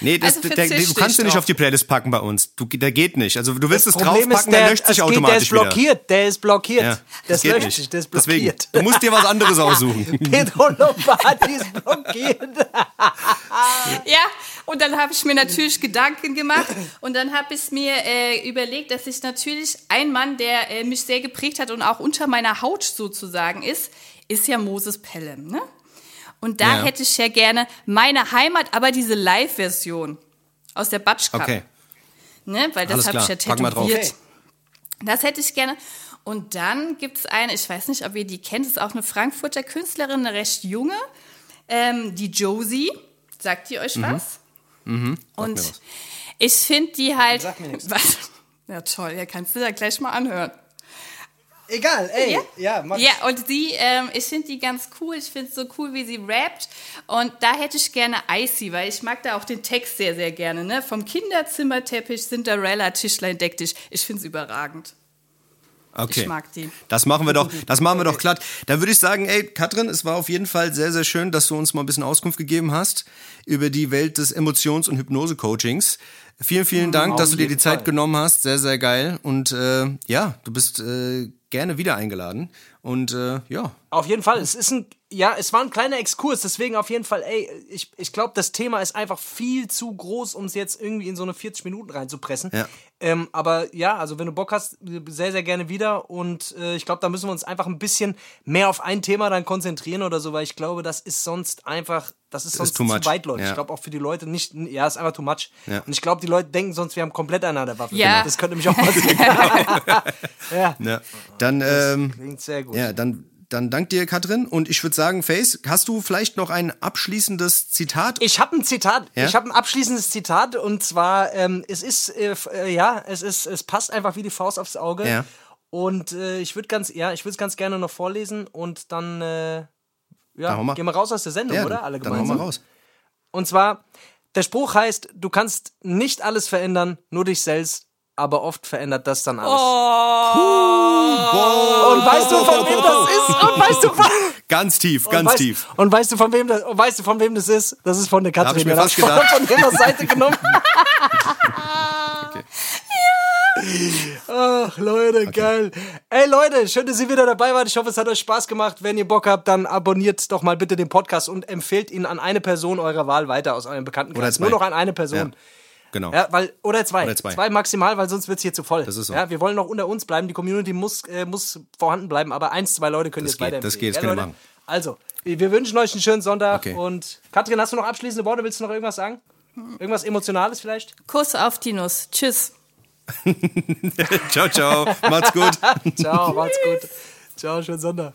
A: Nee, das,
C: Also
A: der, der, du kannst den nicht auf die Playlist packen bei uns. Du, der geht nicht. Also du willst es
B: Problem
A: draufpacken,
B: ist,
A: der löscht sich
B: es geht,
A: automatisch
B: der ist
A: wieder.
B: blockiert, der ist blockiert.
A: Ja,
B: das
A: das geht
B: löscht
A: nicht.
B: sich, der ist
A: Deswegen,
B: blockiert.
A: du musst dir was anderes aussuchen.
B: Pedro Lombardi ist blockiert.
C: Ja, und dann habe ich mir natürlich Gedanken gemacht und dann habe ich mir äh, überlegt, dass ich natürlich ein Mann, der äh, mich sehr geprägt hat und auch unter meiner Haut sozusagen ist, ist ja Moses Pelham, ne? Und da
A: Ja.
C: hätte ich ja gerne meine Heimat, aber diese Live-Version aus der Batsch Cup,
A: Okay.
C: ne? Weil das habe ich ja tätowiert.
B: Okay.
C: Das hätte ich gerne. Und dann gibt es eine, ich weiß nicht, ob ihr die kennt, das ist auch eine Frankfurter Künstlerin, eine recht junge, ähm, die Josie. Sagt ihr euch was? Und
A: mir was.
C: ich finde die halt.
B: Sag mir nichts.
C: Was? Ja, toll, ja, kannst du da gleich mal anhören.
B: Egal, ey.
C: Ja?
B: Ja, mach
C: Ja, und sie, ähm, ich finde die ganz cool. Ich finde es so cool, wie sie rappt. Und da hätte ich gerne Icy, weil ich mag da auch den Text sehr, sehr gerne. Ne? Vom Kinderzimmerteppich, Cinderella, Tischlein deck dich. Ich finde es überragend.
A: Okay.
C: Ich mag die.
A: Das machen wir doch, das machen wir doch glatt. Dann würde ich sagen, ey, Katrin, es war auf jeden Fall sehr, sehr schön, dass du uns mal ein bisschen Auskunft gegeben hast über die Welt des Emotions- und Hypnose-Coachings. Vielen, vielen Dank, dass du dir die Zeit genommen hast. Sehr, sehr geil. Und äh, ja, du bist äh, gerne wieder eingeladen. Und äh, ja,
B: Auf jeden Fall. Es ist ein, ja, es war ein kleiner Exkurs, deswegen auf jeden Fall, ey, ich, ich glaube, das Thema ist einfach viel zu groß, um es jetzt irgendwie in so eine 40 Minuten reinzupressen.
A: Ja.
B: Ähm, aber ja, also wenn du Bock hast, sehr, sehr gerne wieder. Und äh, ich glaube, da müssen wir uns einfach ein bisschen mehr auf ein Thema dann konzentrieren oder so, weil ich glaube, das ist sonst einfach, das ist sonst
A: too
B: zu
A: much.
B: weitläufig.
A: Ja.
B: Ich glaube auch für die Leute nicht, ja, ist einfach too much.
A: Ja.
B: Und ich glaube, die Leute denken sonst, wir haben komplett einer der Waffe.
C: Ja.
B: Das könnte mich auch passieren. ja,
A: ja. dann, ähm,
B: klingt sehr gut.
A: ja, dann, dann dank dir, Katrin. Und ich würde sagen, Face, hast du vielleicht noch ein abschließendes Zitat?
B: Ich habe ein Zitat.
A: Ja?
B: Ich habe ein abschließendes Zitat und zwar ähm, es ist äh, äh, ja es ist es passt einfach wie die Faust aufs Auge.
A: Ja.
B: Und äh, ich würde ganz ja ich würde es ganz gerne noch vorlesen und dann äh, ja
A: Dann hau mal.
B: gehen wir raus aus der Sendung,
A: ja,
B: oder alle
A: dann hau
B: gemeinsam.
A: mal raus.
B: Und zwar der Spruch heißt: Du kannst nicht alles verändern, nur dich selbst. Aber oft verändert das dann alles. Und weißt du, von wem das ist? Und weißt du, von,
A: Ganz tief,
B: und
A: ganz
B: weißt,
A: tief.
B: Und weißt du, von wem das, und weißt du, von wem das ist? Das ist von der Katrin.
A: hab ich mir fast
B: das
A: gedacht.
B: Von ihrer Seite genommen. Ach, Leute, geil. Ey, Leute, schön, dass ihr wieder dabei wart. Ich hoffe, es hat euch Spaß gemacht. Wenn ihr Bock habt, dann abonniert doch mal bitte den Podcast und empfehlt ihn an eine Person eurer Wahl weiter aus eurem Bekanntenkreis.
A: zwei.
B: Nur noch an eine Person.
A: Genau.
B: Ja, weil, oder zwei.
A: Oder zwei.
B: maximal, weil sonst wird es hier zu voll.
A: Das ist so.
B: Ja, wir wollen noch unter uns bleiben. Die Community muss, äh, muss vorhanden bleiben, aber eins, zwei Leute können
A: Das
B: jetzt
A: geht,
B: weiterempfehlen.
A: das geht, das
B: ja,
A: können wir
B: Leute?
A: machen.
B: Also, wir wünschen euch einen schönen Sonntag.
A: Okay.
B: Und Katrin, hast du noch abschließende Worte? Willst du noch irgendwas sagen? Irgendwas Emotionales vielleicht?
C: Kuss auf die Nuss. Tschüss.
A: ciao, ciao. Macht's gut.
B: Ciao, macht's gut. Ciao, schönen Sonntag.